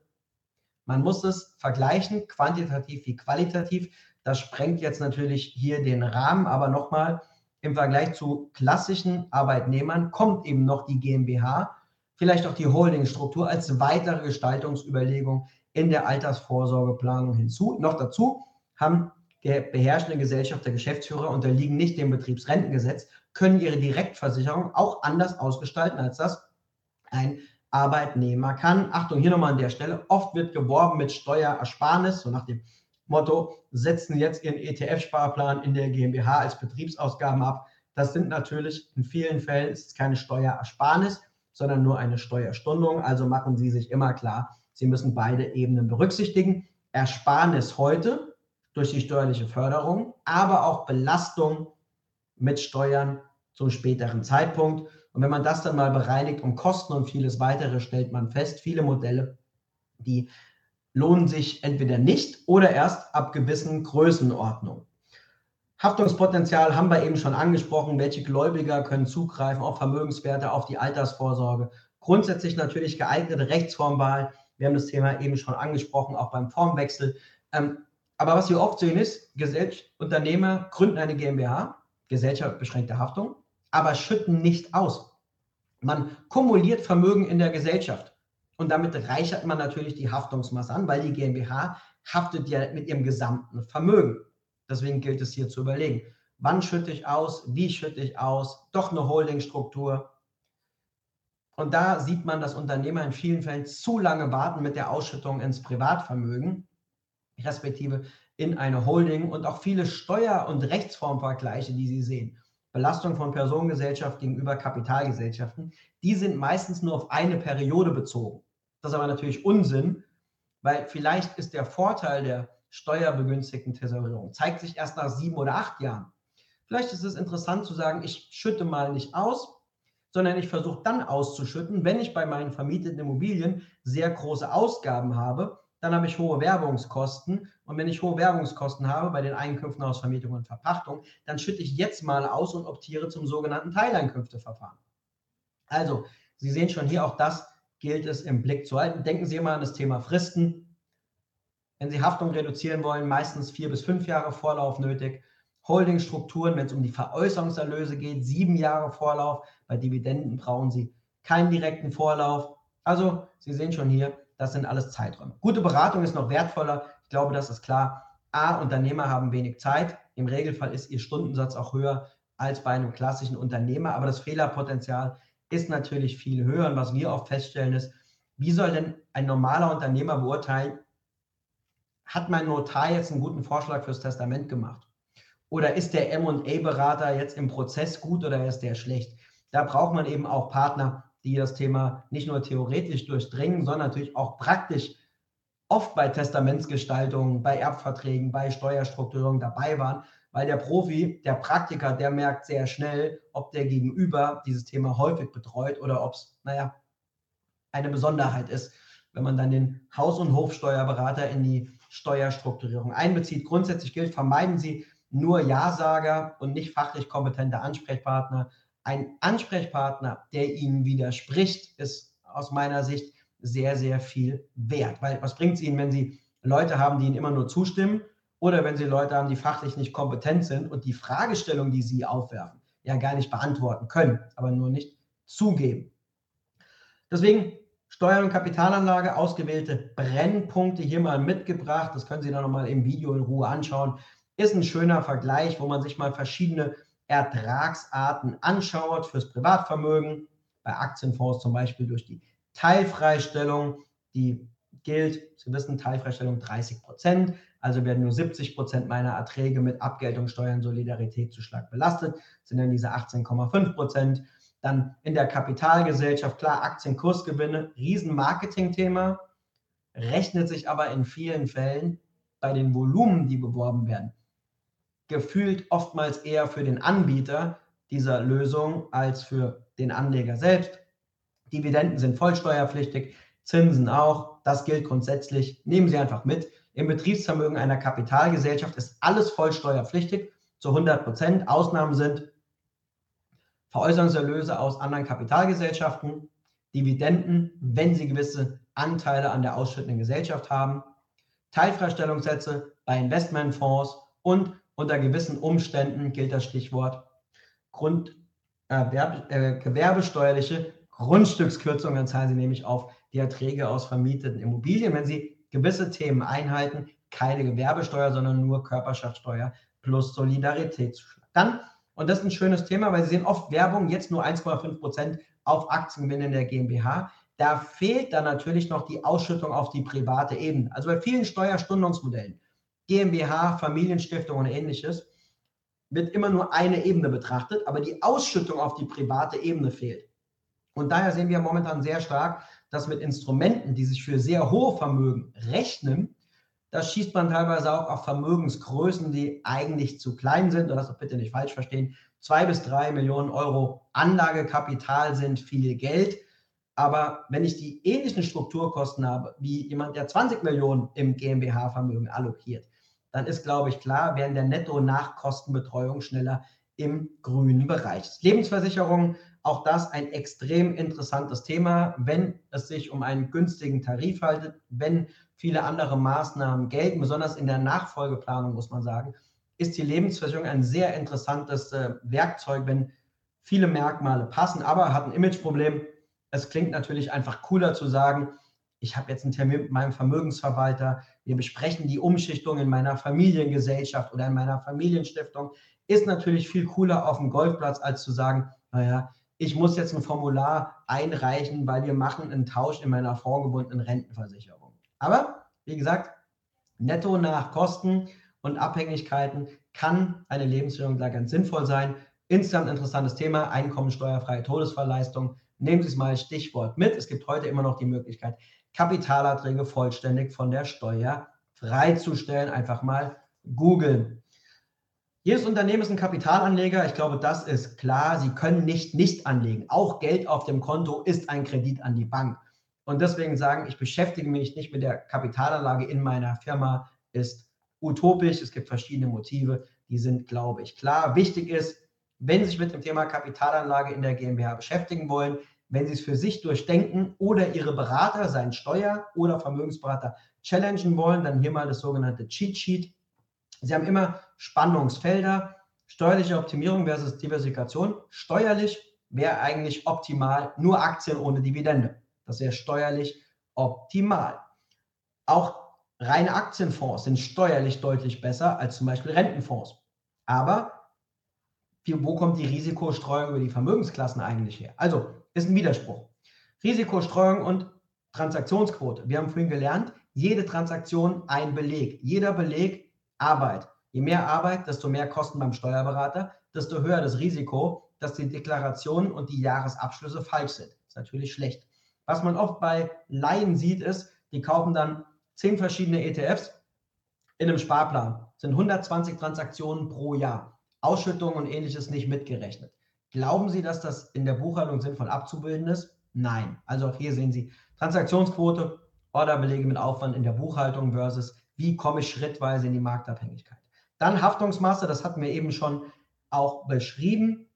Man muss es vergleichen, quantitativ wie qualitativ. Das sprengt jetzt natürlich hier den Rahmen, aber nochmal, im Vergleich zu klassischen Arbeitnehmern kommt eben noch die GmbH, vielleicht auch die Holdingstruktur als weitere Gestaltungsüberlegung in der Altersvorsorgeplanung hinzu. Noch dazu haben der beherrschende Gesellschaft der Geschäftsführer unterliegen nicht dem Betriebsrentengesetz, können ihre Direktversicherung auch anders ausgestalten, als das ein Arbeitnehmer kann. Achtung, hier nochmal an der Stelle. Oft wird geworben mit Steuerersparnis, so nach dem Motto, setzen jetzt ihren ETF-Sparplan in der GmbH als Betriebsausgaben ab. Das sind natürlich in vielen Fällen keine Steuerersparnis, sondern nur eine Steuerstundung. Also machen Sie sich immer klar, Sie müssen beide Ebenen berücksichtigen. Ersparnis heute durch die steuerliche Förderung, aber auch Belastung mit Steuern zum späteren Zeitpunkt. Und wenn man das dann mal bereinigt um Kosten und vieles weitere, stellt man fest, viele Modelle, die lohnen sich entweder nicht oder erst ab gewissen Größenordnungen. Haftungspotenzial haben wir eben schon angesprochen. Welche Gläubiger können zugreifen auf Vermögenswerte, auf die Altersvorsorge? Grundsätzlich natürlich geeignete Rechtsformwahl. Wir haben das Thema eben schon angesprochen, auch beim Formwechsel. Ähm, aber was wir oft sehen ist, Unternehmer gründen eine GmbH, Gesellschaft beschränkte Haftung, aber schütten nicht aus. Man kumuliert Vermögen in der Gesellschaft. Und damit reichert man natürlich die Haftungsmasse an, weil die GmbH haftet ja mit ihrem gesamten Vermögen. Deswegen gilt es hier zu überlegen, wann schütte ich aus, wie schütte ich aus, doch eine Holdingstruktur. Und da sieht man, dass Unternehmer in vielen Fällen zu lange warten mit der Ausschüttung ins Privatvermögen, respektive in eine Holding und auch viele Steuer- und Rechtsformvergleiche, die Sie sehen. Belastung von Personengesellschaft gegenüber Kapitalgesellschaften, die sind meistens nur auf eine Periode bezogen. Das ist aber natürlich Unsinn, weil vielleicht ist der Vorteil der steuerbegünstigten Tesorierung, zeigt sich erst nach sieben oder acht Jahren. Vielleicht ist es interessant zu sagen, ich schütte mal nicht aus, sondern ich versuche dann auszuschütten, wenn ich bei meinen vermieteten Immobilien sehr große Ausgaben habe, dann habe ich hohe Werbungskosten. Und wenn ich hohe Werbungskosten habe bei den Einkünften aus Vermietung und Verpachtung, dann schütte ich jetzt mal aus und optiere zum sogenannten Teileinkünfteverfahren. Also, Sie sehen schon hier auch das gilt es im Blick zu halten. Denken Sie immer an das Thema Fristen. Wenn Sie Haftung reduzieren wollen, meistens vier bis fünf Jahre Vorlauf nötig. Holdingstrukturen, wenn es um die Veräußerungserlöse geht, sieben Jahre Vorlauf. Bei Dividenden brauchen Sie keinen direkten Vorlauf. Also, Sie sehen schon hier, das sind alles Zeiträume. Gute Beratung ist noch wertvoller. Ich glaube, das ist klar. A, Unternehmer haben wenig Zeit. Im Regelfall ist ihr Stundensatz auch höher als bei einem klassischen Unternehmer. Aber das Fehlerpotenzial ist natürlich viel höher. Und was wir oft feststellen ist, wie soll denn ein normaler Unternehmer beurteilen, hat mein Notar jetzt einen guten Vorschlag fürs Testament gemacht? Oder ist der MA-Berater jetzt im Prozess gut oder ist der schlecht? Da braucht man eben auch Partner, die das Thema nicht nur theoretisch durchdringen, sondern natürlich auch praktisch oft bei Testamentsgestaltung, bei Erbverträgen, bei Steuerstrukturierung dabei waren weil der Profi, der Praktiker, der merkt sehr schnell, ob der Gegenüber dieses Thema häufig betreut oder ob es, naja, eine Besonderheit ist, wenn man dann den Haus- und Hofsteuerberater in die Steuerstrukturierung einbezieht. Grundsätzlich gilt, vermeiden Sie nur Ja-Sager und nicht fachlich kompetente Ansprechpartner. Ein Ansprechpartner, der Ihnen widerspricht, ist aus meiner Sicht sehr, sehr viel wert. Weil was bringt es Ihnen, wenn Sie Leute haben, die Ihnen immer nur zustimmen oder wenn Sie Leute haben, die fachlich nicht kompetent sind und die Fragestellung, die Sie aufwerfen, ja gar nicht beantworten können, aber nur nicht zugeben. Deswegen Steuern- und Kapitalanlage, ausgewählte Brennpunkte hier mal mitgebracht. Das können Sie dann nochmal im Video in Ruhe anschauen. Ist ein schöner Vergleich, wo man sich mal verschiedene Ertragsarten anschaut fürs Privatvermögen, bei Aktienfonds zum Beispiel durch die Teilfreistellung, die gilt, Sie wissen, Teilfreistellung 30 Prozent, also werden nur 70 Prozent meiner Erträge mit Abgeltung, Steuern, Solidaritätszuschlag belastet, sind dann diese 18,5 Prozent. Dann in der Kapitalgesellschaft, klar, Aktienkursgewinne, Riesenmarketing-Thema, rechnet sich aber in vielen Fällen bei den Volumen, die beworben werden, gefühlt oftmals eher für den Anbieter dieser Lösung als für den Anleger selbst. Dividenden sind vollsteuerpflichtig, Zinsen auch. Das gilt grundsätzlich. Nehmen Sie einfach mit. Im Betriebsvermögen einer Kapitalgesellschaft ist alles vollsteuerpflichtig zu 100 Prozent. Ausnahmen sind Veräußerungserlöse aus anderen Kapitalgesellschaften, Dividenden, wenn Sie gewisse Anteile an der ausschüttenden Gesellschaft haben, Teilfreistellungssätze bei Investmentfonds und unter gewissen Umständen gilt das Stichwort Grund, äh, äh, gewerbesteuerliche Grundstückskürzungen zahlen Sie nämlich auf die Erträge aus vermieteten Immobilien. Wenn Sie gewisse Themen einhalten, keine Gewerbesteuer, sondern nur Körperschaftssteuer plus Solidaritätszuschlag. Dann, und das ist ein schönes Thema, weil Sie sehen oft Werbung, jetzt nur 1,5 Prozent auf Aktiengewinne in der GmbH. Da fehlt dann natürlich noch die Ausschüttung auf die private Ebene. Also bei vielen Steuerstundungsmodellen, GmbH, Familienstiftung und ähnliches, wird immer nur eine Ebene betrachtet, aber die Ausschüttung auf die private Ebene fehlt. Und daher sehen wir momentan sehr stark, dass mit Instrumenten, die sich für sehr hohe Vermögen rechnen, da schießt man teilweise auch auf Vermögensgrößen, die eigentlich zu klein sind, und das bitte nicht falsch verstehen. Zwei bis drei Millionen Euro Anlagekapital sind viel Geld. Aber wenn ich die ähnlichen Strukturkosten habe, wie jemand, der 20 Millionen im GmbH-Vermögen allokiert, dann ist, glaube ich, klar, werden der Netto-Nachkostenbetreuung schneller im grünen Bereich. Lebensversicherung, auch das ein extrem interessantes Thema, wenn es sich um einen günstigen Tarif handelt, wenn viele andere Maßnahmen gelten, besonders in der Nachfolgeplanung, muss man sagen, ist die Lebensversicherung ein sehr interessantes äh, Werkzeug, wenn viele Merkmale passen, aber hat ein Imageproblem es klingt natürlich einfach cooler zu sagen, ich habe jetzt einen Termin mit meinem Vermögensverwalter, wir besprechen die Umschichtung in meiner Familiengesellschaft oder in meiner Familienstiftung. Ist natürlich viel cooler auf dem Golfplatz, als zu sagen, naja, ich muss jetzt ein Formular einreichen, weil wir machen einen Tausch in meiner vorgebundenen Rentenversicherung. Aber wie gesagt, netto nach Kosten und Abhängigkeiten kann eine Lebensversicherung da ganz sinnvoll sein. Insgesamt interessantes Thema, einkommensteuerfreie Todesfallleistung Nehmen Sie es mal Stichwort mit. Es gibt heute immer noch die Möglichkeit, Kapitalerträge vollständig von der Steuer freizustellen. Einfach mal googeln. Jedes Unternehmen ist ein Kapitalanleger. Ich glaube, das ist klar. Sie können nicht nicht anlegen. Auch Geld auf dem Konto ist ein Kredit an die Bank. Und deswegen sagen, ich beschäftige mich nicht mit der Kapitalanlage in meiner Firma, ist utopisch. Es gibt verschiedene Motive, die sind, glaube ich, klar. Wichtig ist, wenn Sie sich mit dem Thema Kapitalanlage in der GmbH beschäftigen wollen, wenn Sie es für sich durchdenken oder Ihre Berater, seien Steuer- oder Vermögensberater, challengen wollen, dann hier mal das sogenannte Cheat Sheet. Sie haben immer Spannungsfelder, steuerliche Optimierung versus Diversifikation. Steuerlich wäre eigentlich optimal nur Aktien ohne Dividende. Das wäre steuerlich optimal. Auch reine Aktienfonds sind steuerlich deutlich besser als zum Beispiel Rentenfonds. Aber wo kommt die Risikostreuung über die Vermögensklassen eigentlich her? Also, ist ein Widerspruch. Risikostreuung und Transaktionsquote. Wir haben vorhin gelernt, jede Transaktion ein Beleg. Jeder Beleg Arbeit. Je mehr Arbeit, desto mehr Kosten beim Steuerberater, desto höher das Risiko, dass die Deklarationen und die Jahresabschlüsse falsch sind. Das ist natürlich schlecht. Was man oft bei Laien sieht, ist, die kaufen dann zehn verschiedene ETFs in einem Sparplan. Das sind 120 Transaktionen pro Jahr. Ausschüttungen und ähnliches nicht mitgerechnet. Glauben Sie, dass das in der Buchhaltung sinnvoll abzubilden ist? Nein. Also auch hier sehen Sie Transaktionsquote, Orderbelege mit Aufwand in der Buchhaltung versus wie komme ich schrittweise in die Marktabhängigkeit. Dann Haftungsmasse, das hatten wir eben schon auch beschrieben.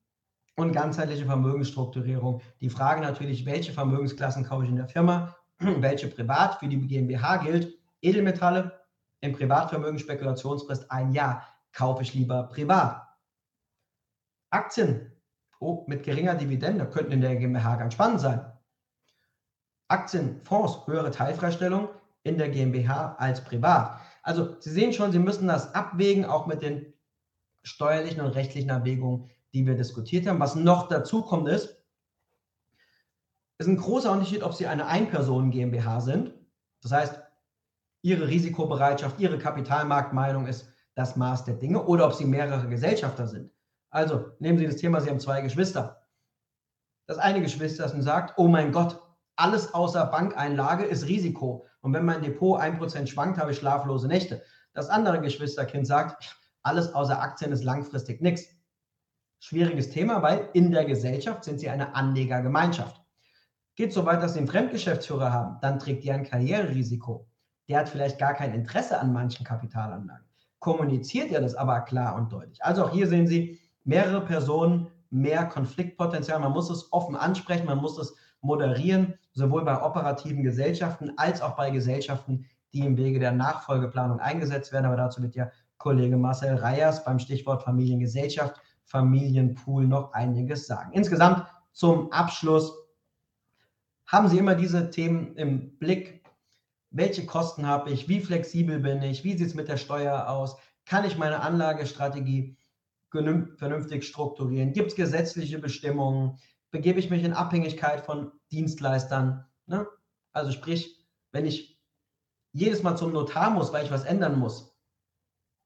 Und ganzheitliche Vermögensstrukturierung. Die Frage natürlich, welche Vermögensklassen kaufe ich in der Firma, welche privat für die GmbH gilt. Edelmetalle im Privatvermögen Spekulationsfrist ein Jahr kaufe ich lieber privat. Aktien oh, mit geringer Dividende könnten in der GmbH ganz spannend sein. Aktien, Fonds, höhere Teilfreistellung in der GmbH als privat. Also Sie sehen schon, Sie müssen das abwägen, auch mit den steuerlichen und rechtlichen Erwägungen, die wir diskutiert haben. Was noch dazu kommt, ist, ist ein großer Unterschied, ob Sie eine Ein-Personen-GmbH sind. Das heißt, Ihre Risikobereitschaft, Ihre Kapitalmarktmeinung ist das Maß der Dinge oder ob Sie mehrere Gesellschafter sind. Also nehmen Sie das Thema, Sie haben zwei Geschwister. Das eine Geschwister sagt, oh mein Gott, alles außer Bankeinlage ist Risiko. Und wenn mein Depot 1% schwankt, habe ich schlaflose Nächte. Das andere Geschwisterkind sagt, alles außer Aktien ist langfristig nichts. Schwieriges Thema, weil in der Gesellschaft sind sie eine Anlegergemeinschaft. Geht so weit, dass sie einen Fremdgeschäftsführer haben, dann trägt die ein Karriererisiko. Der hat vielleicht gar kein Interesse an manchen Kapitalanlagen. Kommuniziert er das aber klar und deutlich. Also auch hier sehen Sie mehrere Personen, mehr Konfliktpotenzial. Man muss es offen ansprechen, man muss es moderieren, sowohl bei operativen Gesellschaften als auch bei Gesellschaften, die im Wege der Nachfolgeplanung eingesetzt werden. Aber dazu wird ja Kollege Marcel Reyers beim Stichwort Familiengesellschaft, Familienpool noch einiges sagen. Insgesamt zum Abschluss haben Sie immer diese Themen im Blick. Welche Kosten habe ich? Wie flexibel bin ich? Wie sieht es mit der Steuer aus? Kann ich meine Anlagestrategie vernünftig strukturieren? Gibt es gesetzliche Bestimmungen? Begebe ich mich in Abhängigkeit von Dienstleistern? Ne? Also sprich, wenn ich jedes Mal zum Notar muss, weil ich was ändern muss,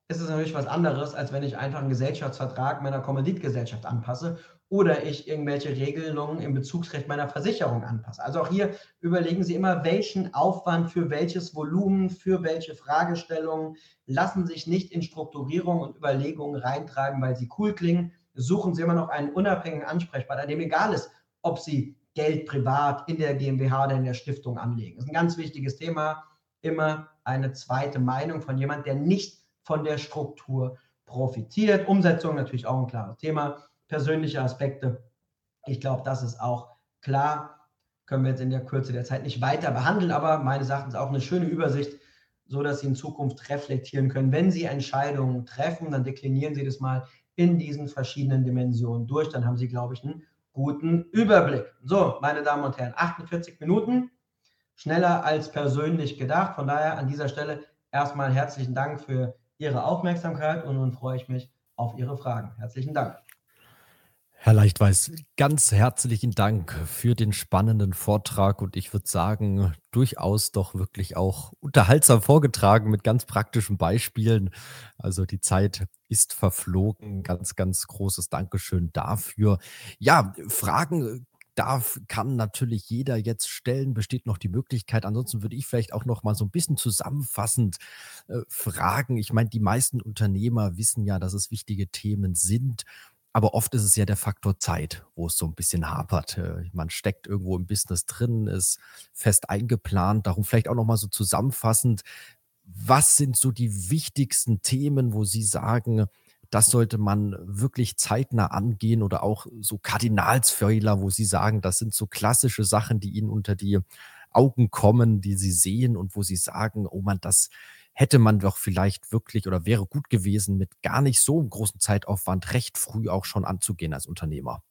ist es natürlich was anderes, als wenn ich einfach einen Gesellschaftsvertrag meiner Kommanditgesellschaft anpasse oder ich irgendwelche Regelungen im Bezugsrecht meiner Versicherung anpasse. Also auch hier überlegen Sie immer, welchen Aufwand für welches Volumen, für welche Fragestellungen lassen sich nicht in Strukturierung und Überlegungen reintragen, weil sie cool klingen. Suchen Sie immer noch einen unabhängigen Ansprechpartner, dem egal ist, ob Sie Geld privat in der GmbH oder in der Stiftung anlegen. Das ist ein ganz wichtiges Thema. Immer eine zweite Meinung von jemand, der nicht von der Struktur profitiert. Umsetzung natürlich auch ein klares Thema. Persönliche Aspekte, ich glaube, das ist auch klar. Können wir jetzt in der Kürze der Zeit nicht weiter behandeln, aber meines Erachtens auch eine schöne Übersicht, so dass Sie in Zukunft reflektieren können. Wenn Sie Entscheidungen treffen, dann deklinieren Sie das mal in diesen verschiedenen Dimensionen durch. Dann haben Sie, glaube ich, einen guten Überblick. So, meine Damen und Herren, 48 Minuten, schneller als persönlich gedacht. Von daher an dieser Stelle erstmal herzlichen Dank für Ihre Aufmerksamkeit und nun freue ich mich auf Ihre Fragen. Herzlichen Dank. Herr Leichtweiß, ganz herzlichen Dank für den spannenden Vortrag und ich würde sagen, durchaus doch wirklich auch unterhaltsam vorgetragen mit ganz praktischen Beispielen. Also die Zeit ist verflogen. Ganz, ganz großes Dankeschön dafür. Ja, Fragen darf, kann natürlich jeder jetzt stellen, besteht noch die Möglichkeit. Ansonsten würde ich vielleicht auch noch mal so ein bisschen zusammenfassend äh, fragen. Ich meine, die meisten Unternehmer wissen ja, dass es wichtige Themen sind. Aber oft ist es ja der Faktor Zeit, wo es so ein bisschen hapert. Äh, man steckt irgendwo im Business drin, ist fest eingeplant. Darum vielleicht auch noch mal so zusammenfassend. Was sind so die wichtigsten Themen, wo Sie sagen, das sollte man wirklich zeitnah angehen oder auch so Kardinalsfehler, wo Sie sagen, das sind so klassische Sachen, die Ihnen unter die Augen kommen, die Sie sehen und wo Sie sagen, oh man, das hätte man doch vielleicht wirklich oder wäre gut gewesen, mit gar nicht so großen Zeitaufwand recht früh auch schon anzugehen als Unternehmer?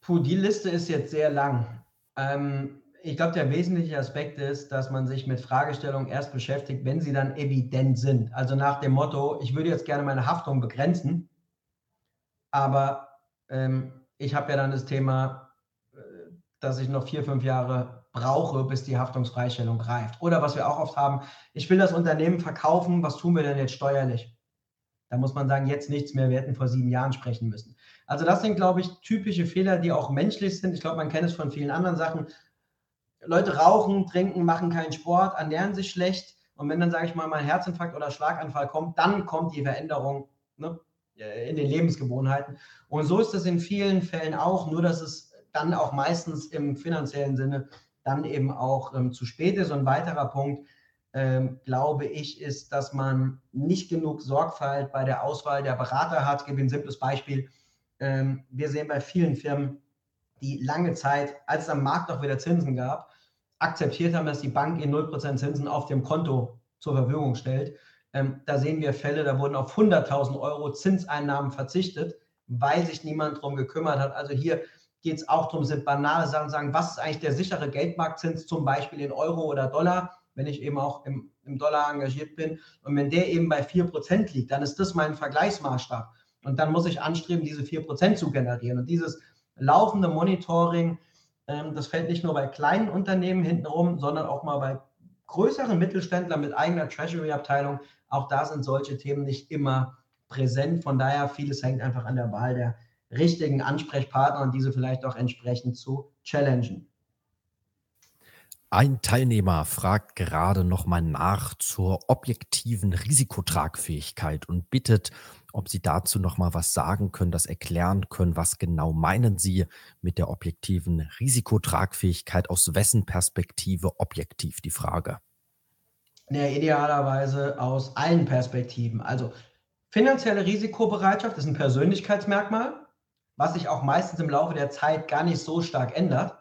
Puh, die Liste ist jetzt sehr lang. Ähm, ich glaube, der wesentliche Aspekt ist, dass man sich mit Fragestellungen erst beschäftigt, wenn sie dann evident sind. Also nach dem Motto, ich würde jetzt gerne meine Haftung begrenzen, aber ähm, ich habe ja dann das Thema, äh, dass ich noch vier, fünf Jahre brauche, bis die Haftungsfreistellung greift. Oder was wir auch oft haben, ich will das Unternehmen verkaufen, was tun wir denn jetzt steuerlich? Da muss man sagen, jetzt nichts mehr, wir hätten vor sieben Jahren sprechen müssen. Also das sind, glaube ich, typische Fehler, die auch menschlich sind. Ich glaube, man kennt es von vielen anderen Sachen. Leute rauchen, trinken, machen keinen Sport, ernähren sich schlecht. Und wenn dann, sage ich mal, mal ein Herzinfarkt oder Schlaganfall kommt, dann kommt die Veränderung ne, in den Lebensgewohnheiten. Und so ist es in vielen Fällen auch, nur dass es dann auch meistens im finanziellen Sinne dann eben auch ähm, zu spät ist. Und ein weiterer Punkt, ähm, glaube ich, ist, dass man nicht genug Sorgfalt bei der Auswahl der Berater hat. Ich gebe ein simples Beispiel. Ähm, wir sehen bei vielen Firmen, die lange Zeit, als es am Markt noch wieder Zinsen gab, akzeptiert haben, dass die Bank ihnen 0% Zinsen auf dem Konto zur Verfügung stellt. Ähm, da sehen wir Fälle, da wurden auf 100.000 Euro Zinseinnahmen verzichtet, weil sich niemand darum gekümmert hat. Also hier geht es auch darum, sind banale Sachen, sagen, was ist eigentlich der sichere Geldmarktzins, zum Beispiel in Euro oder Dollar, wenn ich eben auch im, im Dollar engagiert bin. Und wenn der eben bei 4% liegt, dann ist das mein Vergleichsmaßstab. Und dann muss ich anstreben, diese 4% zu generieren. Und dieses laufende Monitoring, das fällt nicht nur bei kleinen Unternehmen hintenrum, sondern auch mal bei größeren Mittelständlern mit eigener Treasury-Abteilung. Auch da sind solche Themen nicht immer präsent. Von daher, vieles hängt einfach an der Wahl der richtigen Ansprechpartner und diese vielleicht auch entsprechend zu challengen. Ein Teilnehmer fragt gerade nochmal nach zur objektiven Risikotragfähigkeit und bittet, ob Sie dazu nochmal was sagen können, das erklären können. Was genau meinen Sie mit der objektiven Risikotragfähigkeit? Aus wessen Perspektive objektiv die Frage? Ja, idealerweise aus allen Perspektiven. Also finanzielle Risikobereitschaft ist ein Persönlichkeitsmerkmal, was sich auch meistens im Laufe der Zeit gar nicht so stark ändert.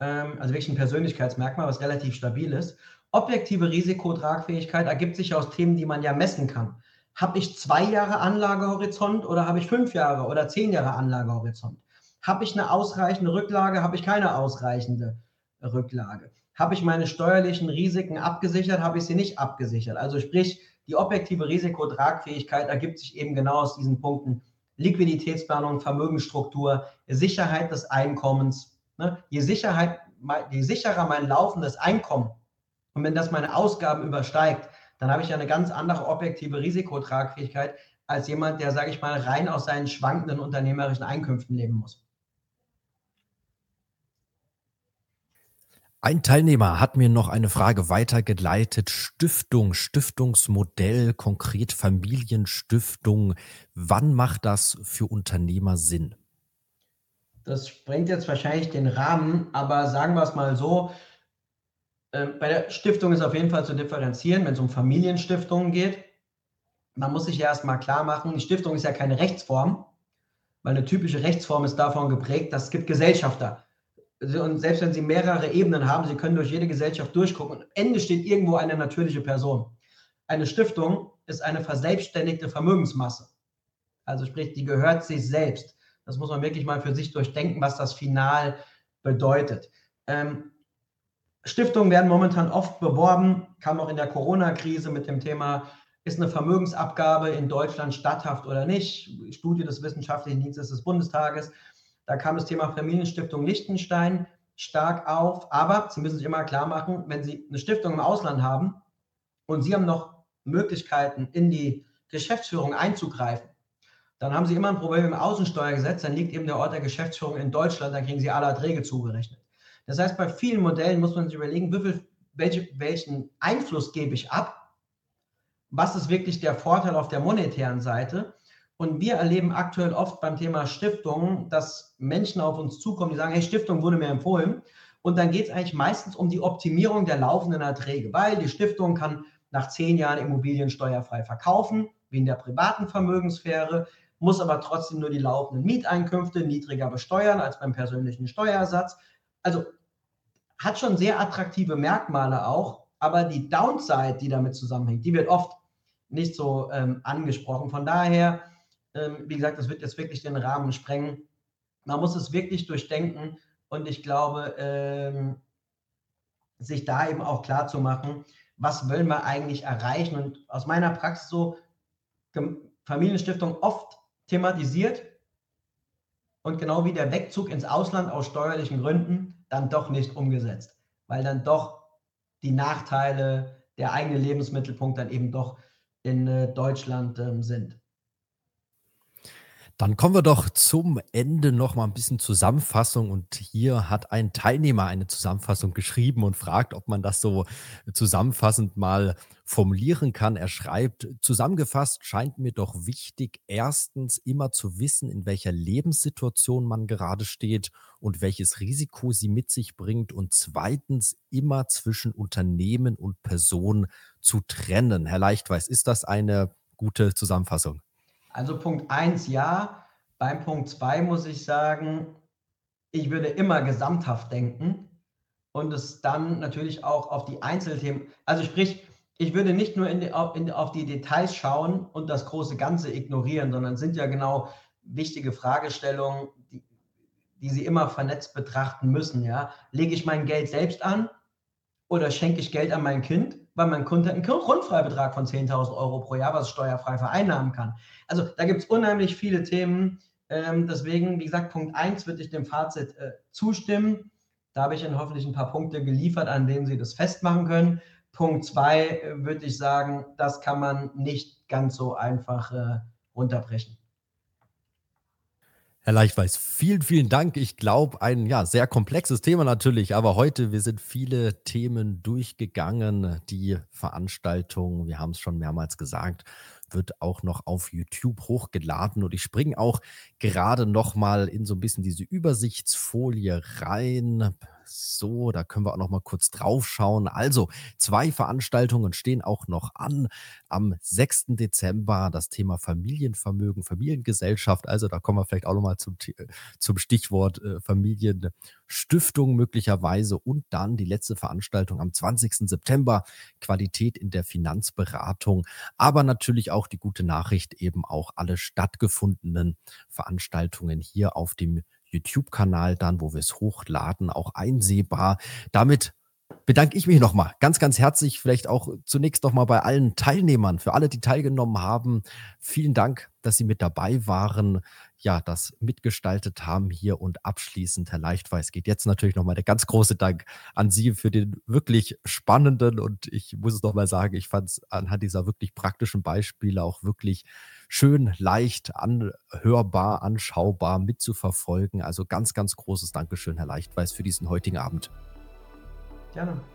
Ähm, also wirklich ein Persönlichkeitsmerkmal, was relativ stabil ist. Objektive Risikotragfähigkeit ergibt sich aus Themen, die man ja messen kann. Habe ich zwei Jahre Anlagehorizont oder habe ich fünf Jahre oder zehn Jahre Anlagehorizont? Habe ich eine ausreichende Rücklage, habe ich keine ausreichende Rücklage? Habe ich meine steuerlichen Risiken abgesichert, habe ich sie nicht abgesichert? Also sprich, die objektive Risikotragfähigkeit ergibt sich eben genau aus diesen Punkten. Liquiditätsplanung, Vermögensstruktur, Sicherheit des Einkommens, Ne? Je, Sicherheit, je sicherer mein laufendes Einkommen und wenn das meine Ausgaben übersteigt, dann habe ich eine ganz andere objektive Risikotragfähigkeit als jemand, der, sage ich mal, rein aus seinen schwankenden unternehmerischen Einkünften leben muss. Ein Teilnehmer hat mir noch eine Frage weitergeleitet. Stiftung, Stiftungsmodell, konkret Familienstiftung. Wann macht das für Unternehmer Sinn? Das sprengt jetzt wahrscheinlich den Rahmen, aber sagen wir es mal so, äh, bei der Stiftung ist auf jeden Fall zu differenzieren, wenn es um Familienstiftungen geht. Man muss sich ja erstmal klar machen, die Stiftung ist ja keine Rechtsform, weil eine typische Rechtsform ist davon geprägt, dass es gibt Gesellschafter. Und selbst wenn Sie mehrere Ebenen haben, Sie können durch jede Gesellschaft durchgucken und am Ende steht irgendwo eine natürliche Person. Eine Stiftung ist eine verselbstständigte Vermögensmasse. Also sprich, die gehört sich selbst. Das muss man wirklich mal für sich durchdenken, was das final bedeutet. Ähm, Stiftungen werden momentan oft beworben, kam auch in der Corona-Krise mit dem Thema, ist eine Vermögensabgabe in Deutschland statthaft oder nicht? Studie des Wissenschaftlichen Dienstes des Bundestages. Da kam das Thema Familienstiftung Liechtenstein stark auf. Aber Sie müssen sich immer klar machen, wenn Sie eine Stiftung im Ausland haben und Sie haben noch Möglichkeiten, in die Geschäftsführung einzugreifen, dann haben Sie immer ein Problem im Außensteuergesetz, dann liegt eben der Ort der Geschäftsführung in Deutschland, dann kriegen Sie alle Erträge zugerechnet. Das heißt, bei vielen Modellen muss man sich überlegen, viel, welche, welchen Einfluss gebe ich ab? Was ist wirklich der Vorteil auf der monetären Seite? Und wir erleben aktuell oft beim Thema Stiftungen, dass Menschen auf uns zukommen, die sagen, hey, Stiftung wurde mir empfohlen. Und dann geht es eigentlich meistens um die Optimierung der laufenden Erträge, weil die Stiftung kann nach zehn Jahren Immobilien steuerfrei verkaufen, wie in der privaten Vermögenssphäre muss aber trotzdem nur die laufenden Mieteinkünfte niedriger besteuern als beim persönlichen Steuersatz. Also hat schon sehr attraktive Merkmale auch, aber die Downside, die damit zusammenhängt, die wird oft nicht so ähm, angesprochen. Von daher, ähm, wie gesagt, das wird jetzt wirklich den Rahmen sprengen. Man muss es wirklich durchdenken und ich glaube, ähm, sich da eben auch klar zu machen, was wollen wir eigentlich erreichen. Und aus meiner Praxis so, Familienstiftung oft thematisiert und genau wie der Wegzug ins Ausland aus steuerlichen Gründen dann doch nicht umgesetzt, weil dann doch die Nachteile, der eigene Lebensmittelpunkt dann eben doch in äh, Deutschland ähm, sind. Dann kommen wir doch zum Ende noch mal ein bisschen Zusammenfassung und hier hat ein Teilnehmer eine Zusammenfassung geschrieben und fragt, ob man das so zusammenfassend mal formulieren kann. Er schreibt, zusammengefasst scheint mir doch wichtig, erstens immer zu wissen, in welcher Lebenssituation man gerade steht und welches Risiko sie mit sich bringt und zweitens immer zwischen Unternehmen und Person zu trennen. Herr Leichtweiß, ist das eine gute Zusammenfassung? Also Punkt 1 ja. Beim Punkt 2 muss ich sagen, ich würde immer gesamthaft denken und es dann natürlich auch auf die Einzelthemen, also sprich, ich würde nicht nur in die, in, auf die Details schauen und das große Ganze ignorieren, sondern sind ja genau wichtige Fragestellungen, die, die Sie immer vernetzt betrachten müssen. Ja? Lege ich mein Geld selbst an Oder schenke ich Geld an mein Kind, weil mein Kind einen Grundfreibetrag von 10.000 Euro pro Jahr, was steuerfrei vereinnahmen kann. Also da gibt es unheimlich viele Themen. Ähm, deswegen, wie gesagt, Punkt 1 würde ich dem Fazit äh, zustimmen. Da habe ich Ihnen hoffentlich ein paar Punkte geliefert, an denen Sie das festmachen können. Punkt 2 äh, würde ich sagen, das kann man nicht ganz so einfach äh, runterbrechen. Herr Leichtweiß, vielen, vielen Dank. Ich glaube, ein ja, sehr komplexes Thema natürlich, aber heute, wir sind viele Themen durchgegangen. Die Veranstaltung, wir haben es schon mehrmals gesagt, wird auch noch auf YouTube hochgeladen und ich springe auch gerade noch mal in so ein bisschen diese Übersichtsfolie rein. So, da können wir auch noch mal kurz drauf schauen. Also, zwei Veranstaltungen stehen auch noch an. Am 6. Dezember das Thema Familienvermögen, Familiengesellschaft. Also, da kommen wir vielleicht auch noch mal zum, äh, zum Stichwort äh, Familienstiftung möglicherweise. Und dann die letzte Veranstaltung am 20. September, Qualität in der Finanzberatung. Aber natürlich auch die gute Nachricht, eben auch alle stattgefundenen Veranstaltungen hier auf dem YouTube-Kanal dann, wo wir es hochladen, auch einsehbar. Damit bedanke ich mich nochmal ganz, ganz herzlich. Vielleicht auch zunächst nochmal bei allen Teilnehmern, für alle, die teilgenommen haben. Vielen Dank, dass Sie mit dabei waren, ja, das mitgestaltet haben hier und abschließend, Herr Leichtweiß, geht jetzt natürlich nochmal der ganz große Dank an Sie für den wirklich spannenden und ich muss es nochmal sagen, ich fand es anhand dieser wirklich praktischen Beispiele auch wirklich schön, leicht, anhörbar, anschaubar mitzuverfolgen. Also ganz, ganz großes Dankeschön, Herr Leichtweiß, für diesen heutigen Abend. Gerne.